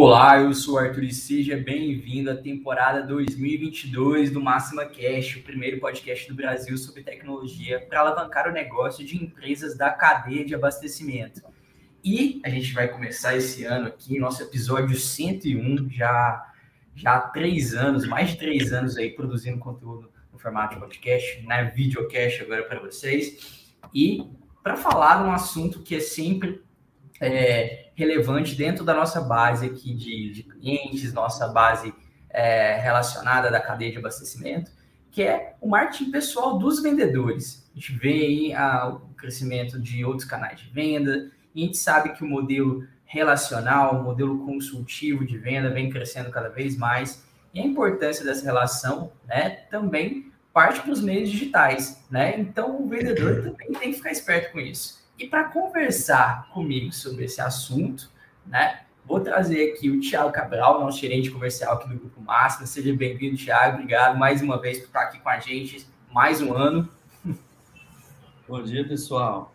Olá, eu sou o Arthur e seja bem-vindo à temporada 2022 do Máxima Cash, o primeiro podcast do Brasil sobre tecnologia para alavancar o negócio de empresas da cadeia de abastecimento. E a gente vai começar esse ano aqui, nosso episódio 101, já, já há três anos, mais de três anos aí produzindo conteúdo no formato de podcast, na videocast agora para vocês. E para falar de um assunto que é sempre é, relevante dentro da nossa base aqui de, de clientes, nossa base é, relacionada da cadeia de abastecimento, que é o marketing pessoal dos vendedores. A gente vê aí a, o crescimento de outros canais de venda, e a gente sabe que o modelo relacional, o modelo consultivo de venda vem crescendo cada vez mais, e a importância dessa relação né, também parte para os meios digitais. Né? Então, o vendedor também tem que ficar esperto com isso. E para conversar comigo sobre esse assunto, né, vou trazer aqui o Thiago Cabral, nosso gerente comercial aqui do Grupo Máxima. Seja bem-vindo, Thiago. Obrigado mais uma vez por estar aqui com a gente, mais um ano. Bom dia, pessoal.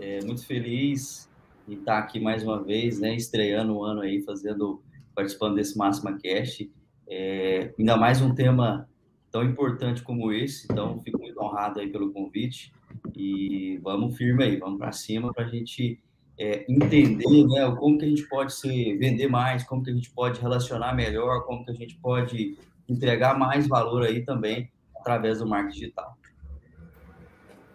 É, muito feliz em estar aqui mais uma vez, né, estreando o ano aí, fazendo, participando desse Máxima Cast. É, ainda mais um tema tão importante como esse, então fico muito honrado aí pelo convite. E vamos firme aí, vamos para cima para a gente é, entender né, como que a gente pode se vender mais, como que a gente pode relacionar melhor, como que a gente pode entregar mais valor aí também através do marketing digital.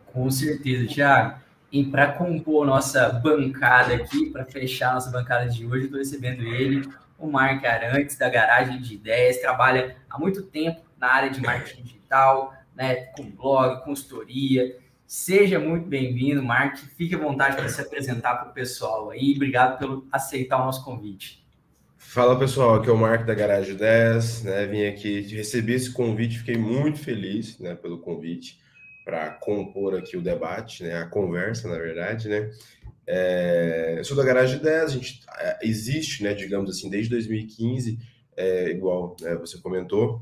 Com certeza, Thiago. E para compor nossa bancada aqui, para fechar nossa bancada de hoje, estou recebendo ele, o Mark Arantes, da Garagem de Ideias, trabalha há muito tempo na área de marketing digital, né, com blog, consultoria, Seja muito bem-vindo, Mark. Fique à vontade para se apresentar para o pessoal aí. Obrigado por aceitar o nosso convite. Fala pessoal, aqui é o Mark da Garagem 10, né? Vim aqui receber esse convite, fiquei muito feliz, né, pelo convite para compor aqui o debate, né, a conversa, na verdade, né? É, eu sou da Garagem 10, a gente é, existe, né, digamos assim, desde 2015, é, igual né, você comentou,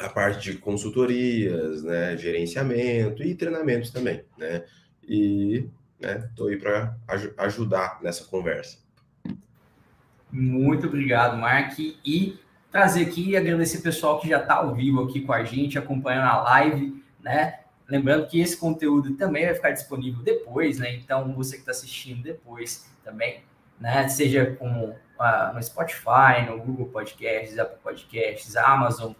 a parte de consultorias, né, gerenciamento e treinamentos também, né? E estou né, aí para aj ajudar nessa conversa. Muito obrigado, Mark. E trazer aqui e agradecer o pessoal que já está ao vivo aqui com a gente, acompanhando a live, né? Lembrando que esse conteúdo também vai ficar disponível depois, né? Então, você que está assistindo depois também, né? Seja como uh, no Spotify, no Google Podcasts, Apple Podcasts, Amazon,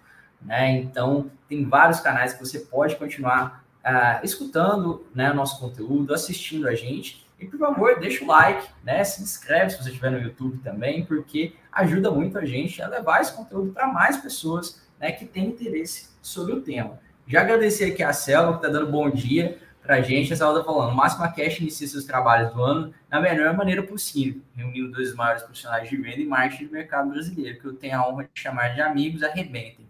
né? Então, tem vários canais que você pode continuar uh, escutando né, nosso conteúdo, assistindo a gente. E, por favor, deixa o like, né? Se inscreve se você estiver no YouTube também, porque ajuda muito a gente a levar esse conteúdo para mais pessoas né, que têm interesse sobre o tema. Já agradecer aqui a Selva, que está dando bom dia para a gente. A Selva está falando, Máxima Cash inicia seus trabalhos do ano da melhor maneira possível, reunindo dois maiores profissionais de venda e marketing do mercado brasileiro, que eu tenho a honra de chamar de amigos, arrebentem.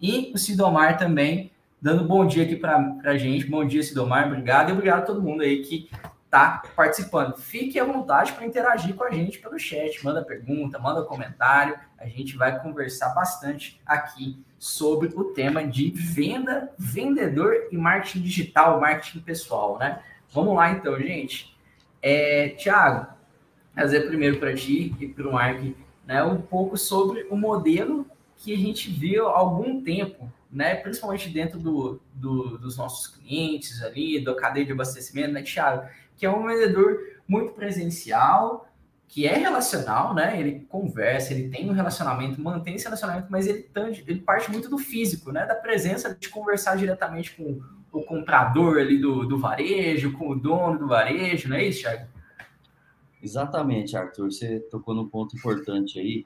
E o Sidomar também, dando bom dia aqui para a gente. Bom dia, Sidomar, obrigado. E obrigado a todo mundo aí que está participando. Fique à vontade para interagir com a gente pelo chat. Manda pergunta, manda comentário. A gente vai conversar bastante aqui sobre o tema de venda, vendedor e marketing digital, marketing pessoal, né? Vamos lá então, gente. É, Tiago, trazer primeiro para ti e para o Mark né, um pouco sobre o modelo que a gente viu há algum tempo, né, principalmente dentro do, do, dos nossos clientes ali, da cadeia de abastecimento, né, Thiago, que é um vendedor muito presencial, que é relacional, né? Ele conversa, ele tem um relacionamento, mantém esse relacionamento, mas ele, ele parte muito do físico, né? Da presença de conversar diretamente com o comprador ali do, do varejo, com o dono do varejo, não é isso, Thiago? Exatamente, Arthur. Você tocou num ponto importante aí.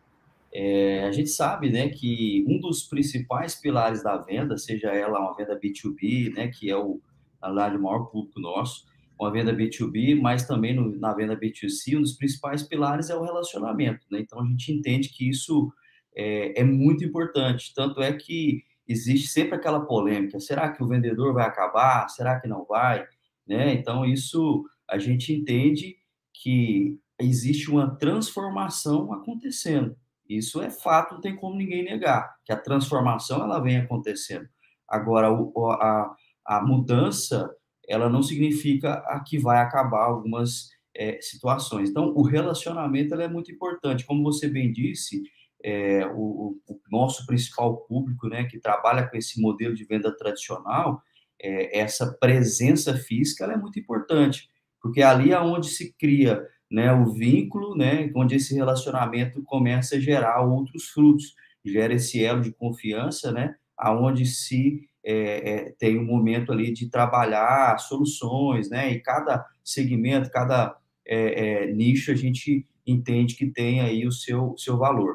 É, a gente sabe né, que um dos principais pilares da venda, seja ela uma venda B2B, né, que é o, lá o maior público nosso, uma venda B2B, mas também no, na venda B2C, um dos principais pilares é o relacionamento. Né? Então, a gente entende que isso é, é muito importante. Tanto é que existe sempre aquela polêmica: será que o vendedor vai acabar? Será que não vai? Né? Então, isso a gente entende que existe uma transformação acontecendo. Isso é fato, não tem como ninguém negar, que a transformação ela vem acontecendo. Agora, a, a mudança, ela não significa a que vai acabar algumas é, situações. Então, o relacionamento é muito importante. Como você bem disse, é, o, o, nosso principal público, né, que trabalha com esse modelo de venda tradicional, é, essa presença física é muito importante, porque ali é onde se cria né, o vínculo, né, onde esse relacionamento começa a gerar outros frutos, gera esse elo de confiança, né, aonde se é, é, tem um momento ali de trabalhar soluções, né, e cada segmento, cada é, é, nicho a gente entende que tem aí o seu, seu valor.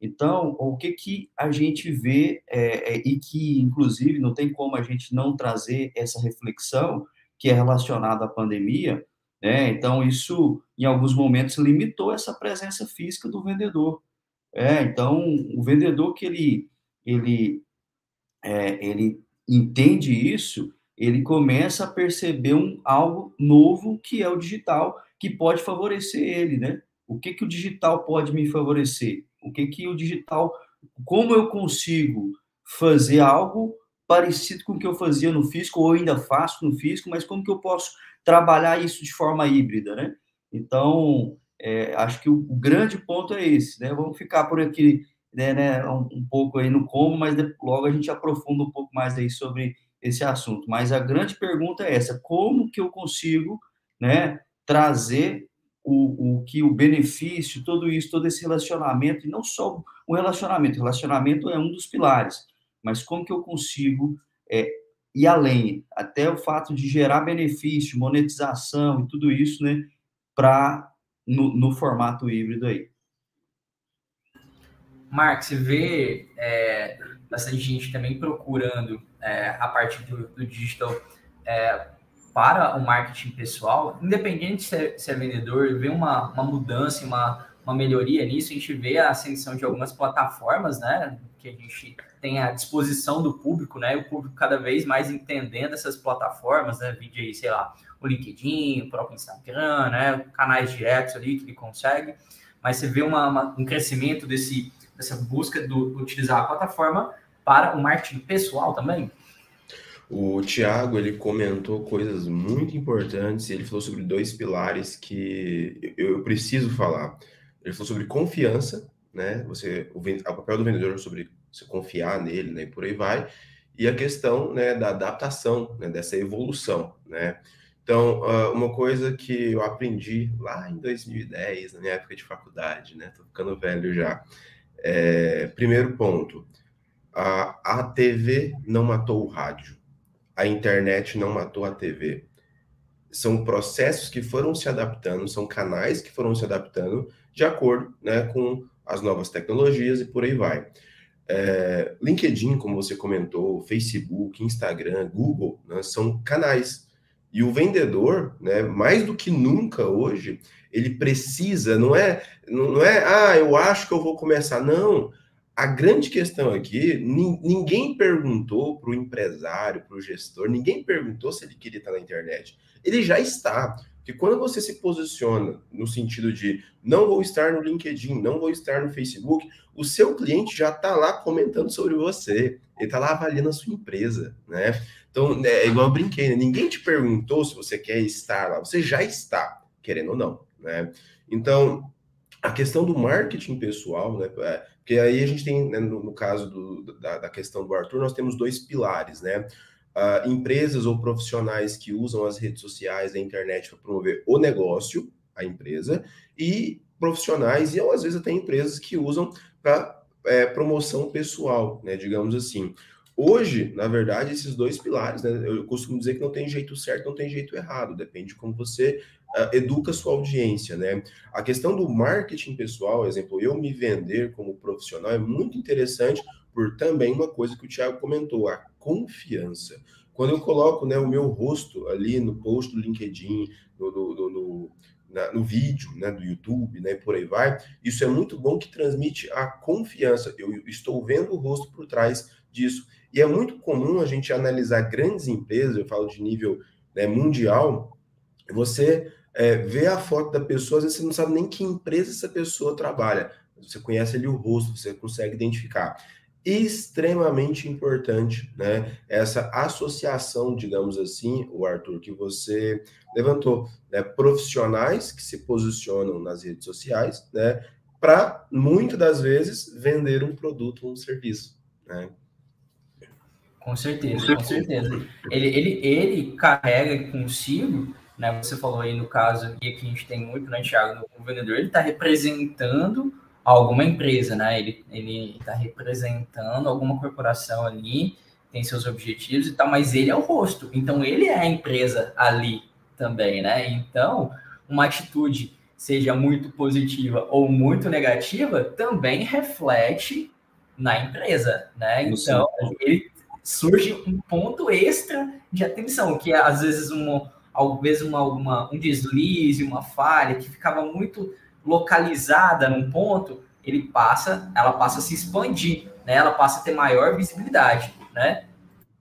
Então, o que, que a gente vê, é, é, e que, inclusive, não tem como a gente não trazer essa reflexão, que é relacionada à pandemia, né? Então, isso, em alguns momentos, limitou essa presença física do vendedor. É, então, o vendedor que ele, ele, é, ele entende isso, ele começa a perceber um, algo novo que é o digital, que pode favorecer ele, né? O que, que o digital pode me favorecer? O que, que o digital, como eu consigo fazer algo parecido com o que eu fazia no físico, ou ainda faço no físico, mas como que eu posso trabalhar isso de forma híbrida, né? Então, é, acho que o, o, grande ponto é esse, né? Vamos ficar por aqui, né, né um, um, pouco aí no como, mas logo a gente aprofunda um pouco mais aí sobre esse assunto. Mas a grande pergunta é essa: como que eu consigo, né, trazer o, o que o benefício, tudo isso, todo esse relacionamento, e não só o relacionamento, relacionamento é um dos pilares, mas como que eu consigo é, ir além, até o fato de gerar benefício, monetização e tudo isso, né, para no, no, formato híbrido aí. Mark, você vê é, bastante gente também procurando é, a partir do, do digital é, para o marketing pessoal, independente se é, se é vendedor, vê uma, uma mudança, uma, uma melhoria nisso, a gente vê a ascensão de algumas plataformas, né, que a gente tem à disposição do público, né, o público cada vez mais entendendo essas plataformas, né, vídeo aí, sei lá, o LinkedIn, o próprio Instagram, né, canais diretos ali que ele consegue, mas você vê uma, uma, um crescimento desse, dessa busca do, do utilizar a plataforma para o marketing pessoal também? O Tiago ele comentou coisas muito importantes ele falou sobre dois pilares que eu preciso falar. Ele falou sobre confiança, né? Você o, o papel do vendedor é sobre você confiar nele, né? E por aí vai. E a questão, né, da adaptação, né, dessa evolução, né? Então, ah, uma coisa que eu aprendi lá em 2010, na minha época de faculdade, né? Tô ficando velho já. É, primeiro ponto, a, a TV não matou o rádio a internet não matou a TV. São processos que foram se adaptando, são canais que foram se adaptando de acordo né, com as novas tecnologias e por aí vai. É, LinkedIn, como você comentou, Facebook, Instagram, Google, né, são canais. E o vendedor, né, mais do que nunca hoje, ele precisa, não é, não é, ah, eu acho que eu vou começar. Não, a grande questão aqui, ninguém perguntou para o empresário, para o gestor, ninguém perguntou se ele queria estar na internet. Ele já está. Porque quando você se posiciona no sentido de não vou estar no LinkedIn, não vou estar no Facebook, o seu cliente já está lá comentando sobre você. Ele está lá avaliando a sua empresa, né? Então, é igual eu brinquei, né? ninguém te perguntou se você quer estar lá, você já está, querendo ou não, né? Então, a questão do marketing pessoal, né? É, porque aí a gente tem, né, no, no, caso do, da, da, questão do Arthur, nós temos dois pilares, né? Uh, empresas ou profissionais que usam as redes sociais, a internet para promover o negócio, a empresa, e profissionais, e às vezes até empresas que usam para é, promoção pessoal, né? Digamos assim. Hoje, na verdade, esses dois pilares, né, eu costumo dizer que não tem jeito certo, não tem jeito errado, depende de como você uh, educa a sua audiência, né? A questão do marketing pessoal, exemplo, eu me vender como profissional é muito interessante por também uma coisa que o Thiago comentou, a confiança. Quando eu coloco né, o meu rosto ali no post do LinkedIn, no, no, no, na, no vídeo né, do YouTube, né, por aí vai, isso é muito bom que transmite a confiança. Eu estou vendo o rosto por trás disso. E é muito comum a gente analisar grandes empresas, eu falo de nível né, mundial, você é, vê a foto da pessoa, às vezes você não sabe nem que empresa essa pessoa trabalha, você conhece ali o rosto, você consegue identificar. Extremamente importante, né? Essa associação, digamos assim, o Arthur, que você levantou, né? Profissionais que se posicionam nas redes sociais, né? Para, muitas das vezes, vender um produto ou um serviço, né? Com certeza, com certeza. Ele, ele, ele carrega consigo, né? Você falou aí no caso, e aqui a gente tem muito, né, Thiago, o vendedor, ele está representando alguma empresa, né? Ele ele está representando alguma corporação ali, tem seus objetivos e tal, mas ele é o rosto. Então ele é a empresa ali também, né? Então uma atitude seja muito positiva ou muito negativa também reflete na empresa, né? Então ele surge um ponto extra de atenção, que é às vezes um, às vezes uma, uma, um deslize, uma falha que ficava muito localizada num ponto, ele passa, ela passa a se expandir, né? Ela passa a ter maior visibilidade, né?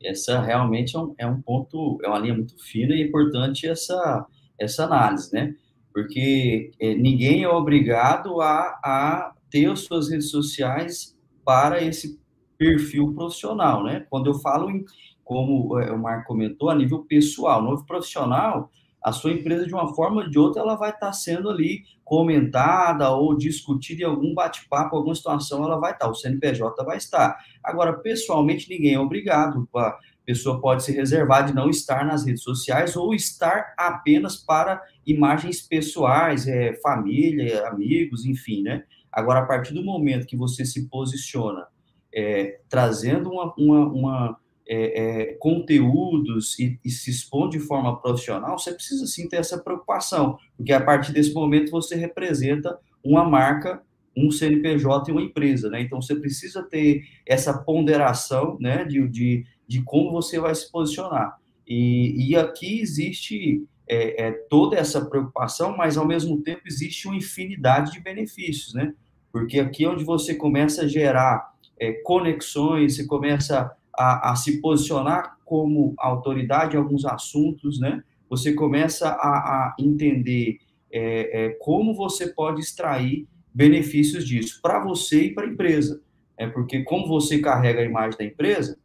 Essa realmente é um, é um ponto, é uma linha muito fina e importante essa, essa análise, né? Porque é, ninguém é obrigado a, a ter as suas redes sociais para esse perfil profissional, né? Quando eu falo em, como é, o Marco comentou, a nível pessoal, novo profissional, a sua empresa, de uma forma ou de outra, ela vai estar sendo ali comentada ou discutida em algum bate-papo, alguma situação, ela vai estar, o CNPJ vai estar. Agora, pessoalmente, ninguém é obrigado, a pessoa pode se reservar de não estar nas redes sociais ou estar apenas para imagens pessoais, é, família, amigos, enfim, né? Agora, a partir do momento que você se posiciona é, trazendo uma, uma, uma é, é, conteúdos e, e, se expõe de forma profissional, você precisa sim ter essa preocupação, porque a partir desse momento você representa uma marca, um CNPJ e uma empresa, né? Então você precisa ter essa ponderação, né, de, de, de como você vai se posicionar. E, e aqui existe é, é, toda essa preocupação, mas ao mesmo tempo existe uma infinidade de benefícios, né? Porque aqui é onde você começa a gerar é, conexões, você começa a, a se posicionar como autoridade em alguns assuntos, né? Você começa a, a entender é, é, como você pode extrair benefícios disso para você e para a empresa. É porque como você carrega a imagem da empresa,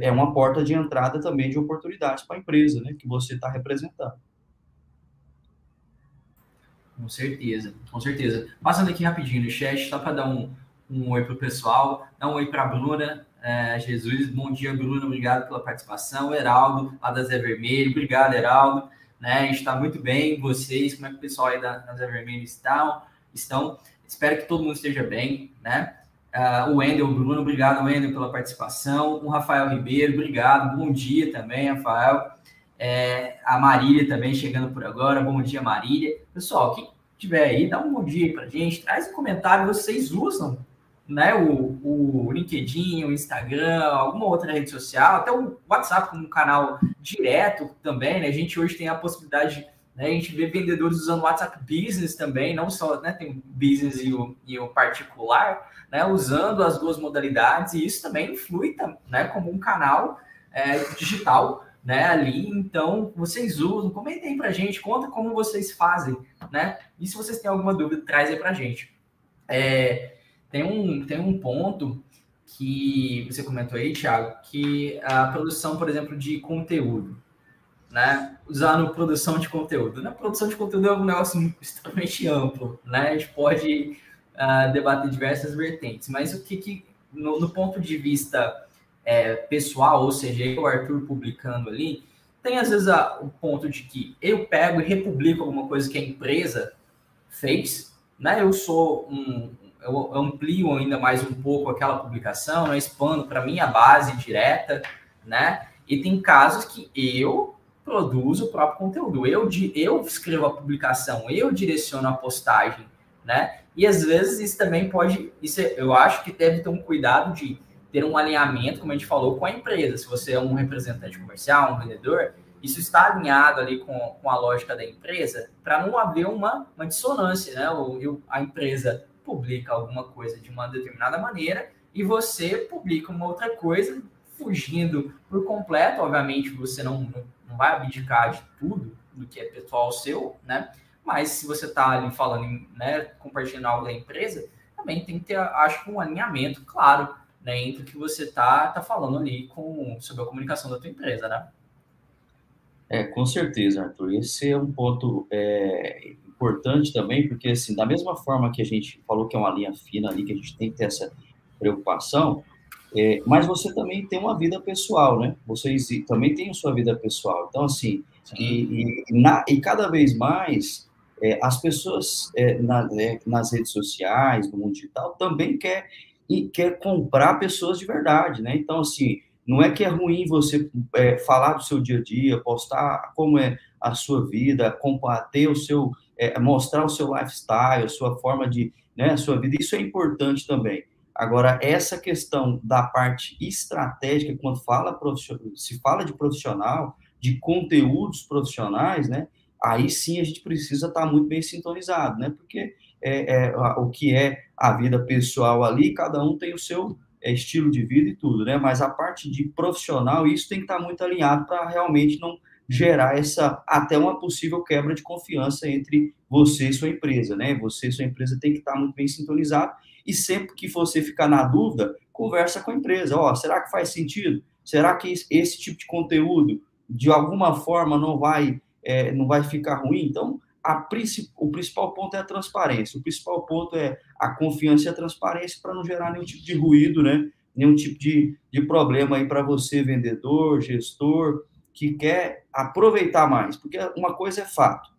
é uma porta de entrada também de oportunidades para a empresa, né? Que você está representando. Com certeza, com certeza. Passando aqui rapidinho no chat, só para dar um, um oi para o pessoal, dar um oi para a Bruna, é, Jesus, bom dia, Bruno, obrigado pela participação. Heraldo, lá da Zé Vermelho, obrigado, Heraldo. Né, a gente está muito bem, vocês, como é que o pessoal aí da, da Zé Vermelho estão? estão? Espero que todo mundo esteja bem, né? Uh, o Wendel, Bruno, obrigado, Wendel, pela participação. O Rafael Ribeiro, obrigado, bom dia também, Rafael. É, a Marília também chegando por agora, bom dia, Marília. Pessoal, quem tiver aí, dá um bom dia aí pra gente, traz um comentário, vocês usam né, o, o LinkedIn, o Instagram, alguma outra rede social, até o WhatsApp como um canal direto também, né? A gente hoje tem a possibilidade, né, a gente vê vendedores usando o WhatsApp Business também, não só, né, tem o business e o, e o particular, né, usando as duas modalidades, e isso também influi, né, como um canal é, digital, né, ali, então, vocês usam, comentem pra gente, conta como vocês fazem, né, e se vocês têm alguma dúvida, traz aí pra gente. É, tem um, tem um ponto que você comentou aí, Thiago, que a produção, por exemplo, de conteúdo, né? Usando produção de conteúdo. Né? Produção de conteúdo é um negócio extremamente amplo, né? A gente pode uh, debater diversas vertentes, mas o que, que no, no ponto de vista é, pessoal, ou seja, eu, Arthur, publicando ali, tem às vezes a, o ponto de que eu pego e republico alguma coisa que a empresa fez, né? Eu sou um, eu amplio ainda mais um pouco aquela publicação, eu expando para minha base direta, né? E tem casos que eu produzo o próprio conteúdo, eu, eu escrevo a publicação, eu direciono a postagem, né? E às vezes isso também pode, isso é, eu acho que deve ter um cuidado de ter um alinhamento, como a gente falou, com a empresa. Se você é um representante comercial, um vendedor, isso está alinhado ali com, com a lógica da empresa para não haver uma, uma dissonância, né? O, a empresa publica alguma coisa de uma determinada maneira e você publica uma outra coisa, fugindo por completo. Obviamente, você não, não vai abdicar de tudo do que é pessoal seu, né? Mas se você está ali falando, né, compartilhando algo da empresa, também tem que ter, acho um alinhamento claro, né, entre o que você tá, tá falando ali com, sobre a comunicação da tua empresa, né? É, com certeza, Arthur. Esse é um ponto é, importante também, porque, assim, da mesma forma que a gente falou que é uma linha fina ali, que a gente tem que ter essa preocupação, é, mas você também tem uma vida pessoal, né? Vocês também têm a sua vida pessoal. Então, assim, e, e, na, e cada vez mais é, as pessoas é, na, é, nas redes sociais, no mundo digital, também quer, e quer comprar pessoas de verdade, né? Então, assim, não é que é ruim você é, falar do seu dia a dia, postar como é a sua vida, combater o seu, é, mostrar o seu lifestyle, a sua forma de, né, a sua vida, isso é importante também. Agora, essa questão da parte estratégica, quando fala se fala de profissional, de conteúdos profissionais, né? Aí sim a gente precisa estar muito bem sintonizado, né? Porque é, é o que é a vida pessoal ali, cada um tem o seu é, estilo de vida e tudo, né? Mas a parte de profissional, isso tem que estar muito alinhado para realmente não gerar essa até uma possível quebra de confiança entre você e sua empresa, né? Você e sua empresa tem que estar muito bem sintonizado e sempre que você ficar na dúvida, conversa com a empresa. Ó, oh, será que faz sentido? Será que esse tipo de conteúdo de alguma forma não vai é, não vai ficar ruim? Então, a, o principal ponto é a transparência. O principal ponto é a confiança e a transparência para não gerar nenhum tipo de ruído, né? Nenhum tipo de, de problema aí para você, vendedor, gestor, que quer aproveitar mais. Porque uma coisa é fato.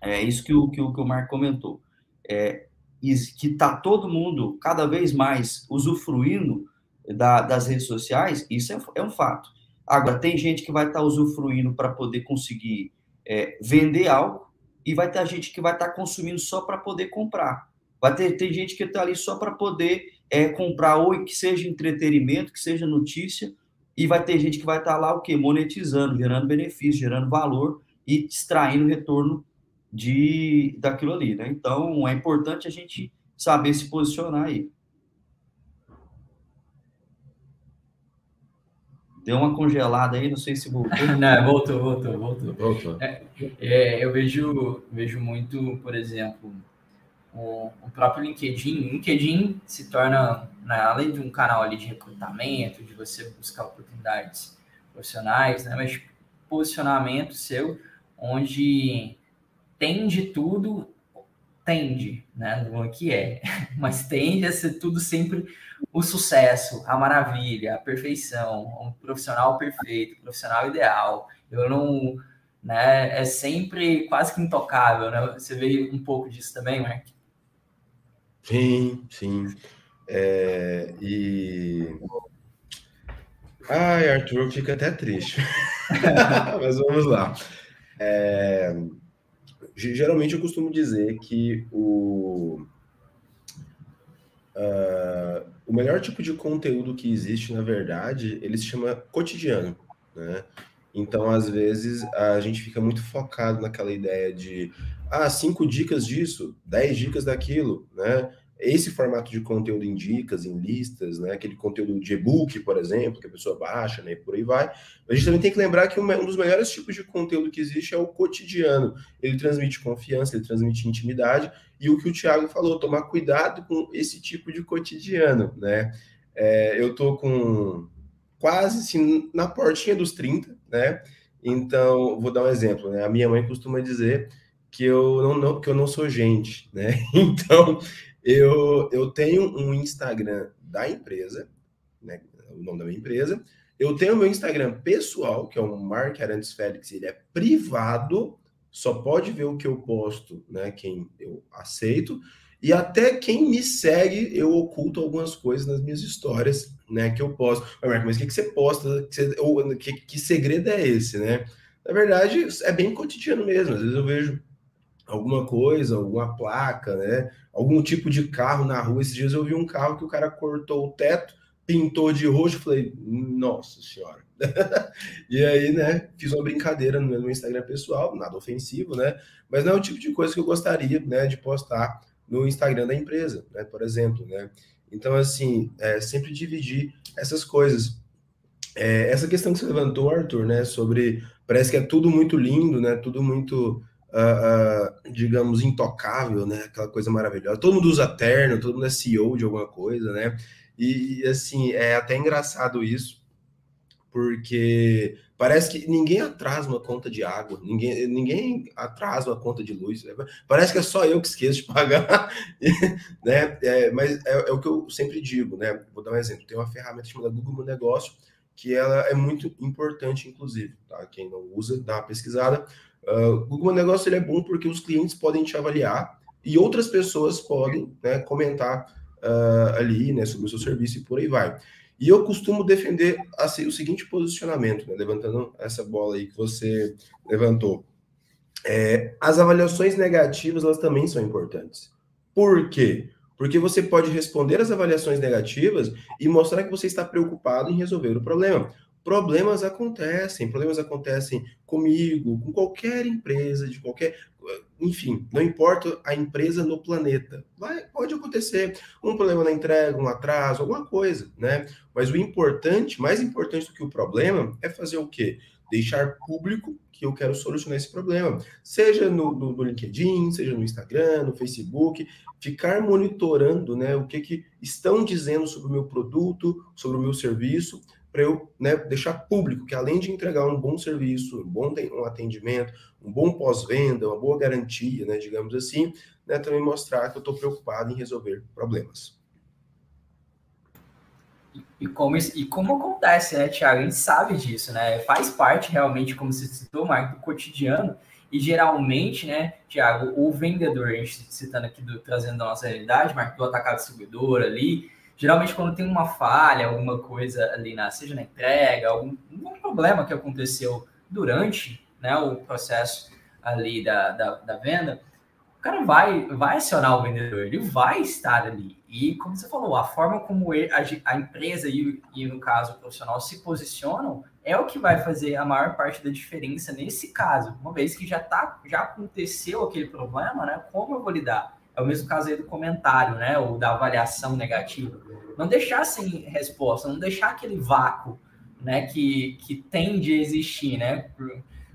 É isso que o, que o, que o Marco comentou. É, que está todo mundo cada vez mais usufruindo da, das redes sociais, isso é, é, um fato. Agora, tem gente que vai estar tá usufruindo para poder conseguir é, vender algo, e vai ter gente que vai estar tá consumindo só para poder comprar. Vai ter, ter gente que está ali só para poder é, comprar, ou que seja entretenimento, que seja notícia, e vai ter gente que vai estar tá lá o quê? Monetizando, gerando benefício, gerando valor e extraindo retorno de daquilo ali, né? Então é importante a gente saber se posicionar aí. Deu uma congelada aí, não sei se voltou. não, voltou, voltou, voltou. voltou. É, é, eu vejo, vejo muito, por exemplo, o, o, próprio LinkedIn. O LinkedIn se torna, né, além de um canal ali de recrutamento, de você buscar oportunidades profissionais, né, mas posicionamento seu, onde tem de tudo, tende, né? Não é que é, mas tende a ser tudo sempre o sucesso, a maravilha, a perfeição, um profissional perfeito, profissional ideal. Eu não, né? É sempre quase que intocável, né? Você vê um pouco disso também, Mark? Sim, sim. É, e Ai, Arthur, fica até triste. Mas vamos lá. É... Geralmente eu costumo dizer que o, uh, o melhor tipo de conteúdo que existe, na verdade, ele se chama cotidiano, né? Então, às vezes, a gente fica muito focado naquela ideia de ah, cinco dicas disso, dez dicas daquilo, né? Esse formato de conteúdo em dicas, em listas, né? Aquele conteúdo de e-book, por exemplo, que a pessoa baixa, né? Por aí vai. A gente também tem que lembrar que um dos melhores tipos de conteúdo que existe é o cotidiano. Ele transmite confiança, ele transmite intimidade. E o que o Thiago falou, tomar cuidado com esse tipo de cotidiano, né? É, eu tô com quase assim, na portinha dos 30, né? Então, vou dar um exemplo, né? A minha mãe costuma dizer que eu não, não que eu não sou gente, né? Então, eu, eu tenho um Instagram da empresa, né, o nome da minha empresa. Eu tenho meu Instagram pessoal, que é o Mark Arantes Félix, ele é privado, só pode ver o que eu posto, né, quem eu aceito. E até quem me segue, eu oculto algumas coisas nas minhas histórias, né, que eu posto. Mas, mas o que, que você posta? Que, que, que segredo é esse, né? Na verdade, é bem cotidiano mesmo. Às vezes eu vejo alguma coisa, alguma placa, né? Algum tipo de carro na rua. Esses dias eu vi um carro que o cara cortou o teto, pintou de roxo, falei, nossa senhora. e aí, né, fiz uma brincadeira no meu Instagram pessoal, nada ofensivo, né? Mas não é o tipo de coisa que eu gostaria, né, de postar no Instagram da empresa, né, por exemplo, né? Então, assim, é, sempre dividir essas coisas. É, essa questão que você levantou, Arthur, né, sobre parece que é tudo muito lindo, né, tudo muito uh, digamos, intocável, né? Aquela coisa maravilhosa. Todo mundo usa terno, todo mundo é CEO de alguma coisa, né? E, assim, é até engraçado isso, porque parece que ninguém atrasa uma conta de água, ninguém, ninguém atrasa uma conta de luz. Né? Parece que é só eu que esqueço de pagar, né? É, mas é, é, o que eu sempre digo, né? Vou dar um exemplo. Tem uma ferramenta chamada Google Meu Negócio, que ela é muito importante, inclusive, tá? Quem não usa, dá uma pesquisada. Uh, Google Meu Negócio ele é bom porque os clientes podem te avaliar e outras pessoas podem né, comentar uh, ali né, sobre o seu serviço e por aí vai. E eu costumo defender assim, o seguinte posicionamento, né, levantando essa bola aí que você levantou. É, as avaliações negativas elas também são importantes. Por quê? Porque você pode responder as avaliações negativas e mostrar que você está preocupado em resolver o problema. Problemas acontecem, problemas acontecem comigo, com qualquer empresa, de qualquer enfim, não importa a empresa no planeta, vai, pode acontecer um problema na entrega, um atraso, alguma coisa, né? Mas o importante, mais importante do que o problema, é fazer o quê? Deixar público que eu quero solucionar esse problema, seja no, no, no LinkedIn, seja no Instagram, no Facebook, ficar monitorando, né, o que que estão dizendo sobre o meu produto, sobre o meu serviço, para eu né, deixar público que além de entregar um bom serviço, um bom um atendimento, um bom pós-venda, uma boa garantia, né, digamos assim, né, também mostrar que eu estou preocupado em resolver problemas. E como, e como acontece, né, Tiago? A gente sabe disso, né? Faz parte realmente, como você citou, Marco, do cotidiano. E geralmente, né, Tiago, o vendedor, a gente citando aqui, do, trazendo a nossa realidade, Marco, do atacado distribuidor ali, geralmente quando tem uma falha, alguma coisa ali, na, seja na entrega, algum, algum problema que aconteceu durante né, o processo ali da, da, da, venda, o cara vai, vai acionar o vendedor, ele vai estar ali. E, como você falou, a forma como ele, a, a, empresa e, e, no caso, o profissional se posicionam é o que vai fazer a maior parte da diferença nesse caso. Uma vez que já, tá, já aconteceu aquele problema, né, como eu vou lidar? É o mesmo caso aí do comentário, né? Ou da avaliação negativa. Não deixar sem resposta, não deixar aquele vácuo, né? Que, que tende a existir, né?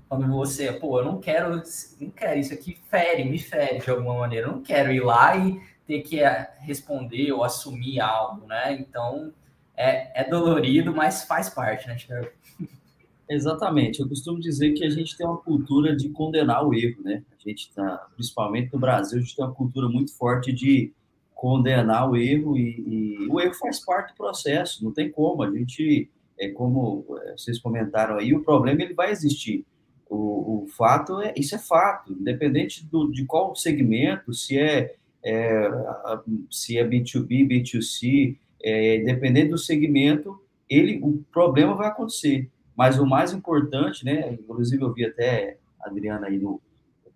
Quando você, pô, eu não quero, não quero isso aqui, fere, me fere de alguma maneira. Eu não quero ir lá e ter que eh, responder ou assumir algo, né? Então, é, é dolorido, mas faz parte, né, Tiago? Exatamente. Eu costumo dizer que a gente tem uma cultura de condenar o erro, né? A gente tá, principalmente no Brasil, a gente tem uma cultura muito forte de condenar o erro e, e o erro faz parte do processo, não tem como. A gente, é como é, vocês comentaram aí, o problema ele vai existir. O, o fato é, isso é fato, independente do, de qual segmento, se é, é se é B2B, B2C, é, do segmento, ele, o problema vai acontecer. Mas o mais importante, né? Inclusive eu vi até a Adriana aí no,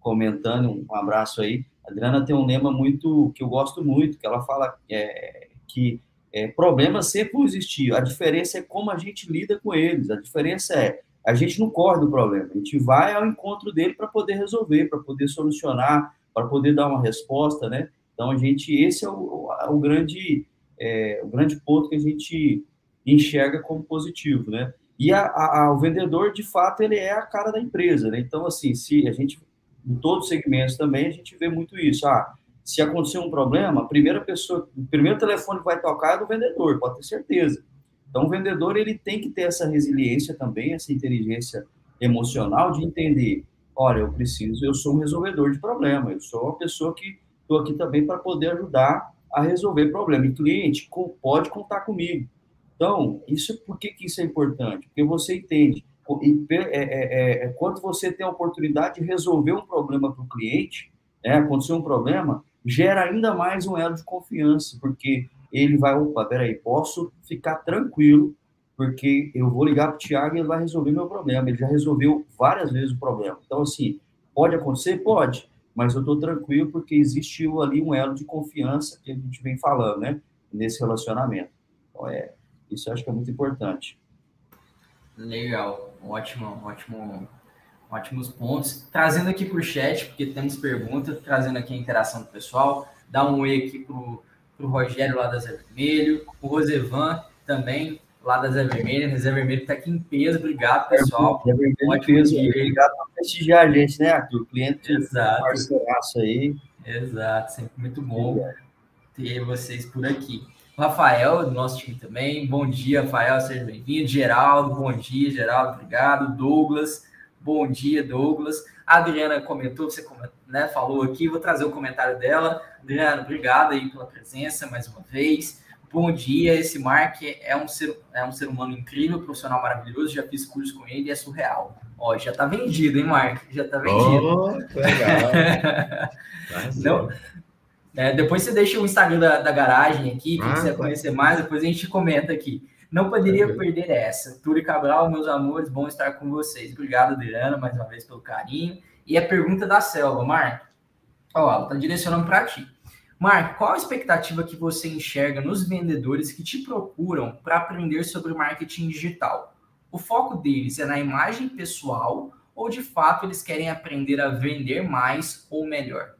comentando, um abraço aí. A Adriana tem um lema muito que eu gosto muito, que ela fala é, que é, problemas sempre vão existir. A diferença é como a gente lida com eles. A diferença é a gente não corre do problema, a gente vai ao encontro dele para poder resolver, para poder solucionar, para poder dar uma resposta, né? Então a gente, esse é o, o grande, é, o grande ponto que a gente enxerga como positivo, né? E a, a, o vendedor, de fato, ele é a cara da empresa, né? Então, assim, se a gente, em todos os segmentos também, a gente vê muito isso. Ah, se acontecer um problema, a primeira pessoa, o primeiro telefone que vai tocar é do vendedor, pode ter certeza. Então, o vendedor, ele tem que ter essa resiliência também, essa inteligência emocional de entender, olha, eu preciso, eu sou um resolvedor de problema, eu sou uma pessoa que estou aqui também para poder ajudar a resolver problema. E cliente pode contar comigo. Então, isso por que, que isso é importante? Porque você entende é, é, é, é, quando você tem a oportunidade de resolver um problema para o cliente, né, acontecer um problema, gera ainda mais um elo de confiança, porque ele vai, opa, peraí, posso ficar tranquilo, porque eu vou ligar para o Thiago e ele vai resolver meu problema. Ele já resolveu várias vezes o problema. Então, assim, pode acontecer? Pode, mas eu estou tranquilo porque existiu ali um elo de confiança que a gente vem falando, né, nesse relacionamento. Então, é, isso eu acho que é muito importante. Legal, ótimo, ótimo, ótimos pontos. Trazendo aqui para o chat, porque temos perguntas, trazendo aqui a interação do pessoal. Dá um oi aqui para o Rogério lá da Zé Vermelho, o Rosevan também lá da Zé Vermelho. Zé Vermelho está aqui em peso. Obrigado, pessoal. Zé Vermelho ótimo peso. Dia. Obrigado por prestigiar a gente, né, Arthur? Cliente Exato. parceiraço aí. Exato, sempre muito bom ter vocês por aqui. Rafael, do nosso time também. Bom dia, Rafael, seja bem-vindo. Geraldo, bom dia, Geraldo, obrigado. Douglas, bom dia, Douglas. A Adriana comentou, você né, falou aqui, vou trazer o comentário dela. Adriana, obrigado aí pela presença mais uma vez. Bom dia, esse Mark é um ser, é um ser humano incrível, profissional maravilhoso, já fiz curso com ele e é surreal. Ó, já tá vendido, hein, Mark? Já tá vendido. Oh, legal. Não, é, depois você deixa o Instagram da, da garagem aqui, quem ah, quiser tá. conhecer mais, depois a gente comenta aqui. Não poderia perder essa. Turi Cabral, meus amores, bom estar com vocês. Obrigado, Adriana, mais uma vez pelo carinho. E a pergunta da Selva, Mark. Ó, ela tá direcionando para ti. Mark, qual a expectativa que você enxerga nos vendedores que te procuram para aprender sobre marketing digital? O foco deles é na imagem pessoal ou de fato eles querem aprender a vender mais ou melhor?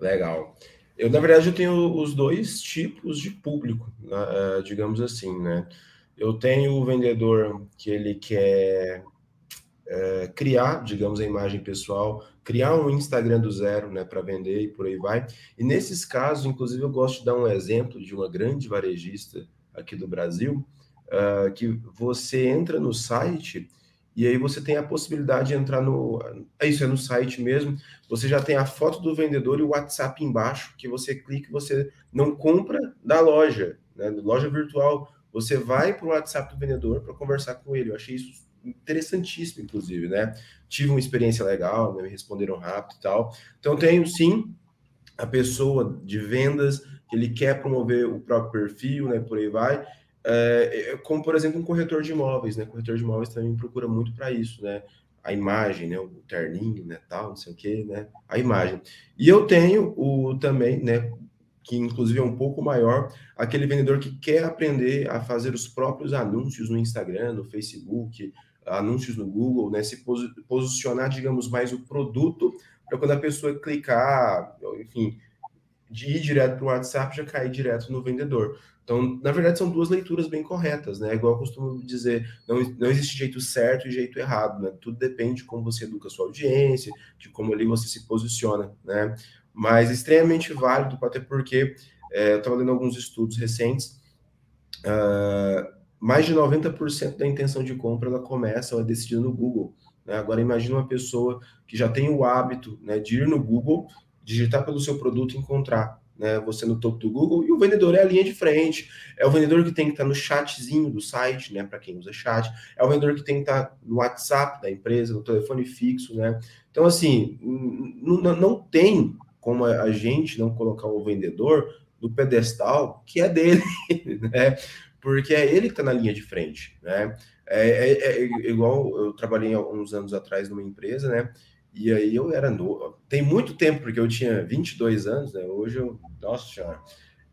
Legal. Eu, na verdade, eu tenho os dois tipos de público, né, digamos assim, né? Eu tenho o vendedor que ele quer é, criar, digamos, a imagem pessoal, criar um Instagram do zero, né, para vender e por aí vai. E nesses casos, inclusive, eu gosto de dar um exemplo de uma grande varejista aqui do Brasil, uh, que você entra no site e aí você tem a possibilidade de entrar no. É isso, é no site mesmo. Você já tem a foto do vendedor e o WhatsApp embaixo, que você clica e você não compra da loja, né? Loja virtual. Você vai para o WhatsApp do vendedor para conversar com ele. Eu achei isso interessantíssimo, inclusive, né? Tive uma experiência legal, né? me responderam rápido e tal. Então, tenho sim a pessoa de vendas que ele quer promover o próprio perfil, né? Por aí vai. É, é, como, por exemplo, um corretor de imóveis, né? Corretor de imóveis também procura muito para isso, né? A imagem, né? O terninho, né? Tal, não sei o quê, né? A imagem. E eu tenho o também, né? Que inclusive é um pouco maior, aquele vendedor que quer aprender a fazer os próprios anúncios no Instagram, no Facebook, anúncios no Google, né? Se posicionar, digamos, mais o produto para quando a pessoa clicar, enfim, de ir direto para o WhatsApp já cair direto no vendedor. Então, na verdade, são duas leituras bem corretas, né? Igual eu costumo dizer, não, não existe jeito certo e jeito errado, né? Tudo depende de como você educa a sua audiência, de como ali você se posiciona, né? Mas extremamente válido, até porque é, eu estava lendo alguns estudos recentes, uh, mais de 90% da intenção de compra ela começa ou é decidida no Google. Né? Agora, imagine uma pessoa que já tem o hábito né, de ir no Google, digitar pelo seu produto e encontrar né, você no topo do Google, e o vendedor é a linha de frente, é o vendedor que tem que estar no chatzinho do site, né, para quem usa chat, é o vendedor que tem que estar no WhatsApp da empresa, no telefone fixo, né, então assim, não, tem como a gente não colocar o vendedor no pedestal que é dele, né, porque é ele que está na linha de frente, né, é, é, é, igual eu trabalhei uns anos atrás numa empresa, né, e aí eu era novo. Tem muito tempo, porque eu tinha 22 anos, né? Hoje eu. Nossa senhora.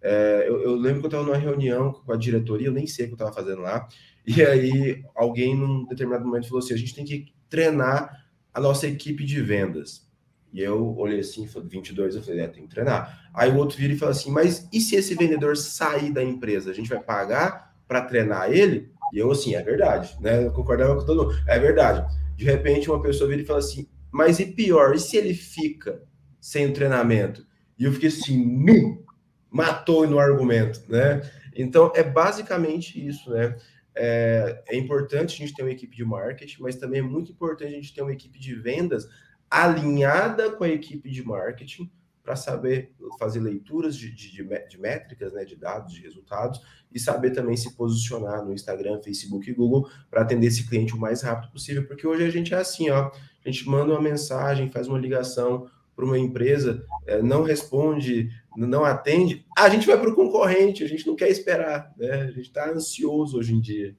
É, eu, eu, lembro que eu estava numa reunião com a diretoria, eu nem sei o que eu estava fazendo lá. E aí alguém, num determinado momento, falou assim: a gente tem que treinar a nossa equipe de vendas. E eu olhei assim, 22, eu falei, é, tem que treinar. Aí o outro vira e fala assim: mas e se esse vendedor sair da empresa? A gente vai pagar para treinar ele? E eu, assim, é verdade, né? Eu concordava com todo mundo, é verdade. De repente, uma pessoa vira e fala assim: mas e pior, e se ele fica sem o treinamento? E eu fiquei assim, matou no argumento, né? Então, é basicamente isso, né? É, é, importante a gente ter uma equipe de marketing, mas também é muito importante a gente ter uma equipe de vendas alinhada com a equipe de marketing para saber fazer leituras de, de, de, métricas, né, de dados, de resultados, e saber também se posicionar no Instagram, Facebook e Google para atender esse cliente o mais rápido possível, porque hoje a gente é assim, ó, a gente manda uma mensagem, faz uma ligação para uma empresa, é, não responde, não atende, a gente vai para o concorrente, a gente não quer esperar, né? A gente está ansioso hoje em dia.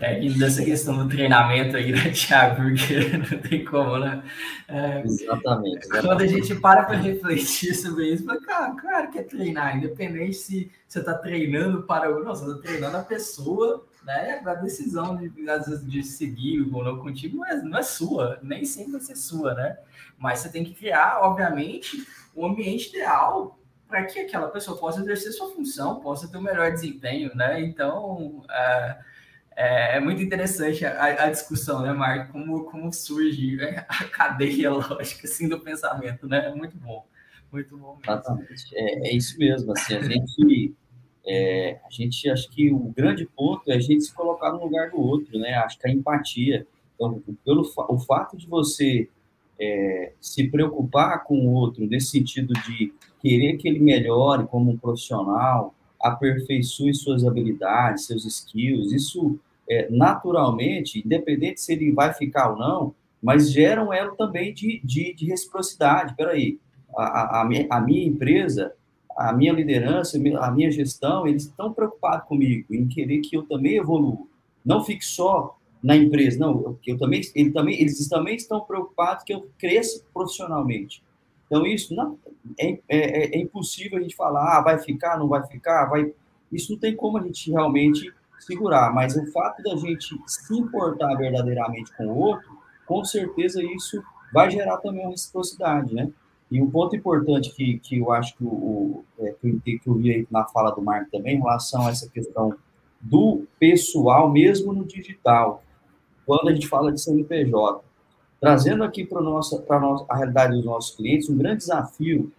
É, e dessa questão do treinamento aí, né, Thiago? Porque não tem como, né? É, exatamente, exatamente, Quando a gente para para refletir sobre isso, fala, cara, claro que é treinar, independente se você está treinando para. Não, você está treinando a pessoa né? A decisão de, de seguir ou não contigo não é, não é sua, nem sempre vai ser sua, né? Mas você tem que criar, obviamente, um ambiente ideal para que aquela pessoa possa exercer sua função, possa ter o um melhor desempenho, né? Então, é, é, é muito interessante a, a, discussão, né, Marco? Como, como surge a cadeia lógica assim, do pensamento, né? É muito bom. Muito bom. Exatamente. É, é isso mesmo. Assim, a gente, é, a gente acho que o grande ponto é a gente se colocar no lugar do outro, né? Acho que a empatia. Então, pelo o fato de você é, se preocupar com o outro nesse sentido de querer que ele melhore como um profissional, aperfeiçoe suas habilidades, seus skills, isso é, naturalmente, independente se ele vai ficar ou não, mas gera um elo também de, de, de reciprocidade. Peraí, a, a, a minha empresa, a minha liderança, a minha gestão, eles estão preocupados comigo, em querer que eu também evolua. Não fique só na empresa, não, eu também, ele também, eles também estão preocupados que eu cresça profissionalmente. Então, isso não, é, é, é, é impossível a gente falar, ah, vai ficar, não vai ficar, vai... Isso não tem como a gente realmente segurar, mas o fato da gente se importar verdadeiramente com o outro, com certeza isso vai gerar também uma reciprocidade, né? E um ponto importante que, que eu acho que, o, é, que, eu, vi aí na fala do Marco também, em relação a essa questão do pessoal, mesmo no digital, quando a gente fala de CNPJ, trazendo aqui para a realidade dos nossos clientes, um grande desafio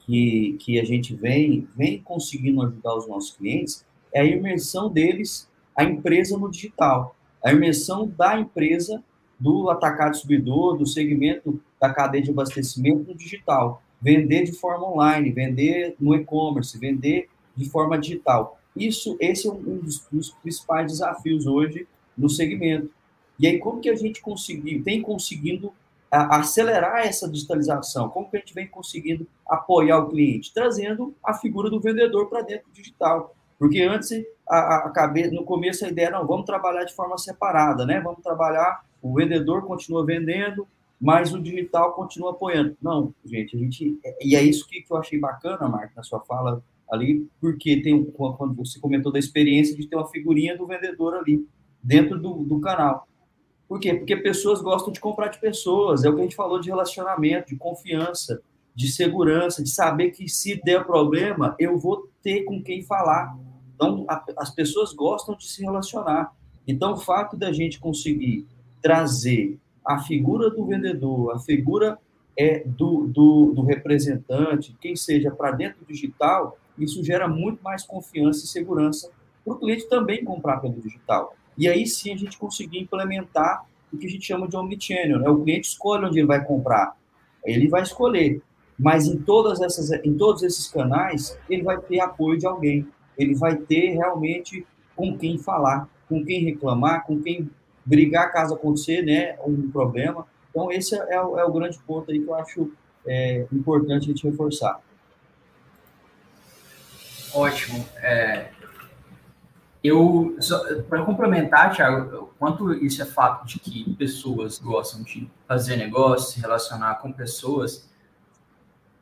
que, que a gente vem, vem conseguindo ajudar os nossos clientes é a imersão deles, a empresa no digital, a imersão da empresa do atacado subidor, do segmento da cadeia de abastecimento no digital. Vender de forma online, vender no e-commerce, vender de forma digital. Isso, esse é um dos, dos, principais desafios hoje no segmento. E aí, como que a gente conseguiu, tem conseguindo a, acelerar essa digitalização? Como que a gente vem conseguindo apoiar o cliente? Trazendo a figura do vendedor para dentro do digital. Porque antes, a, a cabeça, no começo, a ideia não, vamos trabalhar de forma separada, né? Vamos trabalhar, o vendedor continua vendendo, mas o digital continua apoiando. Não, gente, a gente. E é isso que, que eu achei bacana, Marco, na sua fala ali, porque tem quando você comentou da experiência de ter uma figurinha do vendedor ali dentro do, do canal. Por quê? Porque pessoas gostam de comprar de pessoas. É o que a gente falou de relacionamento, de confiança, de segurança, de saber que se der problema, eu vou ter com quem falar. Então, a, as pessoas gostam de se relacionar. Então, o fato da gente conseguir trazer a figura do vendedor, a figura é do, do, do representante, quem seja para dentro do digital, isso gera muito mais confiança e segurança para o cliente também comprar pelo digital. E aí sim a gente conseguir implementar o que a gente chama de omnichannel, né? O cliente escolhe onde ele vai comprar, ele vai escolher, mas em todas essas, em todos esses canais, ele vai ter apoio de alguém ele vai ter realmente com quem falar, com quem reclamar, com quem brigar caso acontecer né, um problema. Então, esse é, o, é o grande ponto aí que eu acho é, importante a gente reforçar. Ótimo. É, eu, para complementar, Thiago, quanto isso é fato de que pessoas gostam de fazer negócio, se relacionar com pessoas,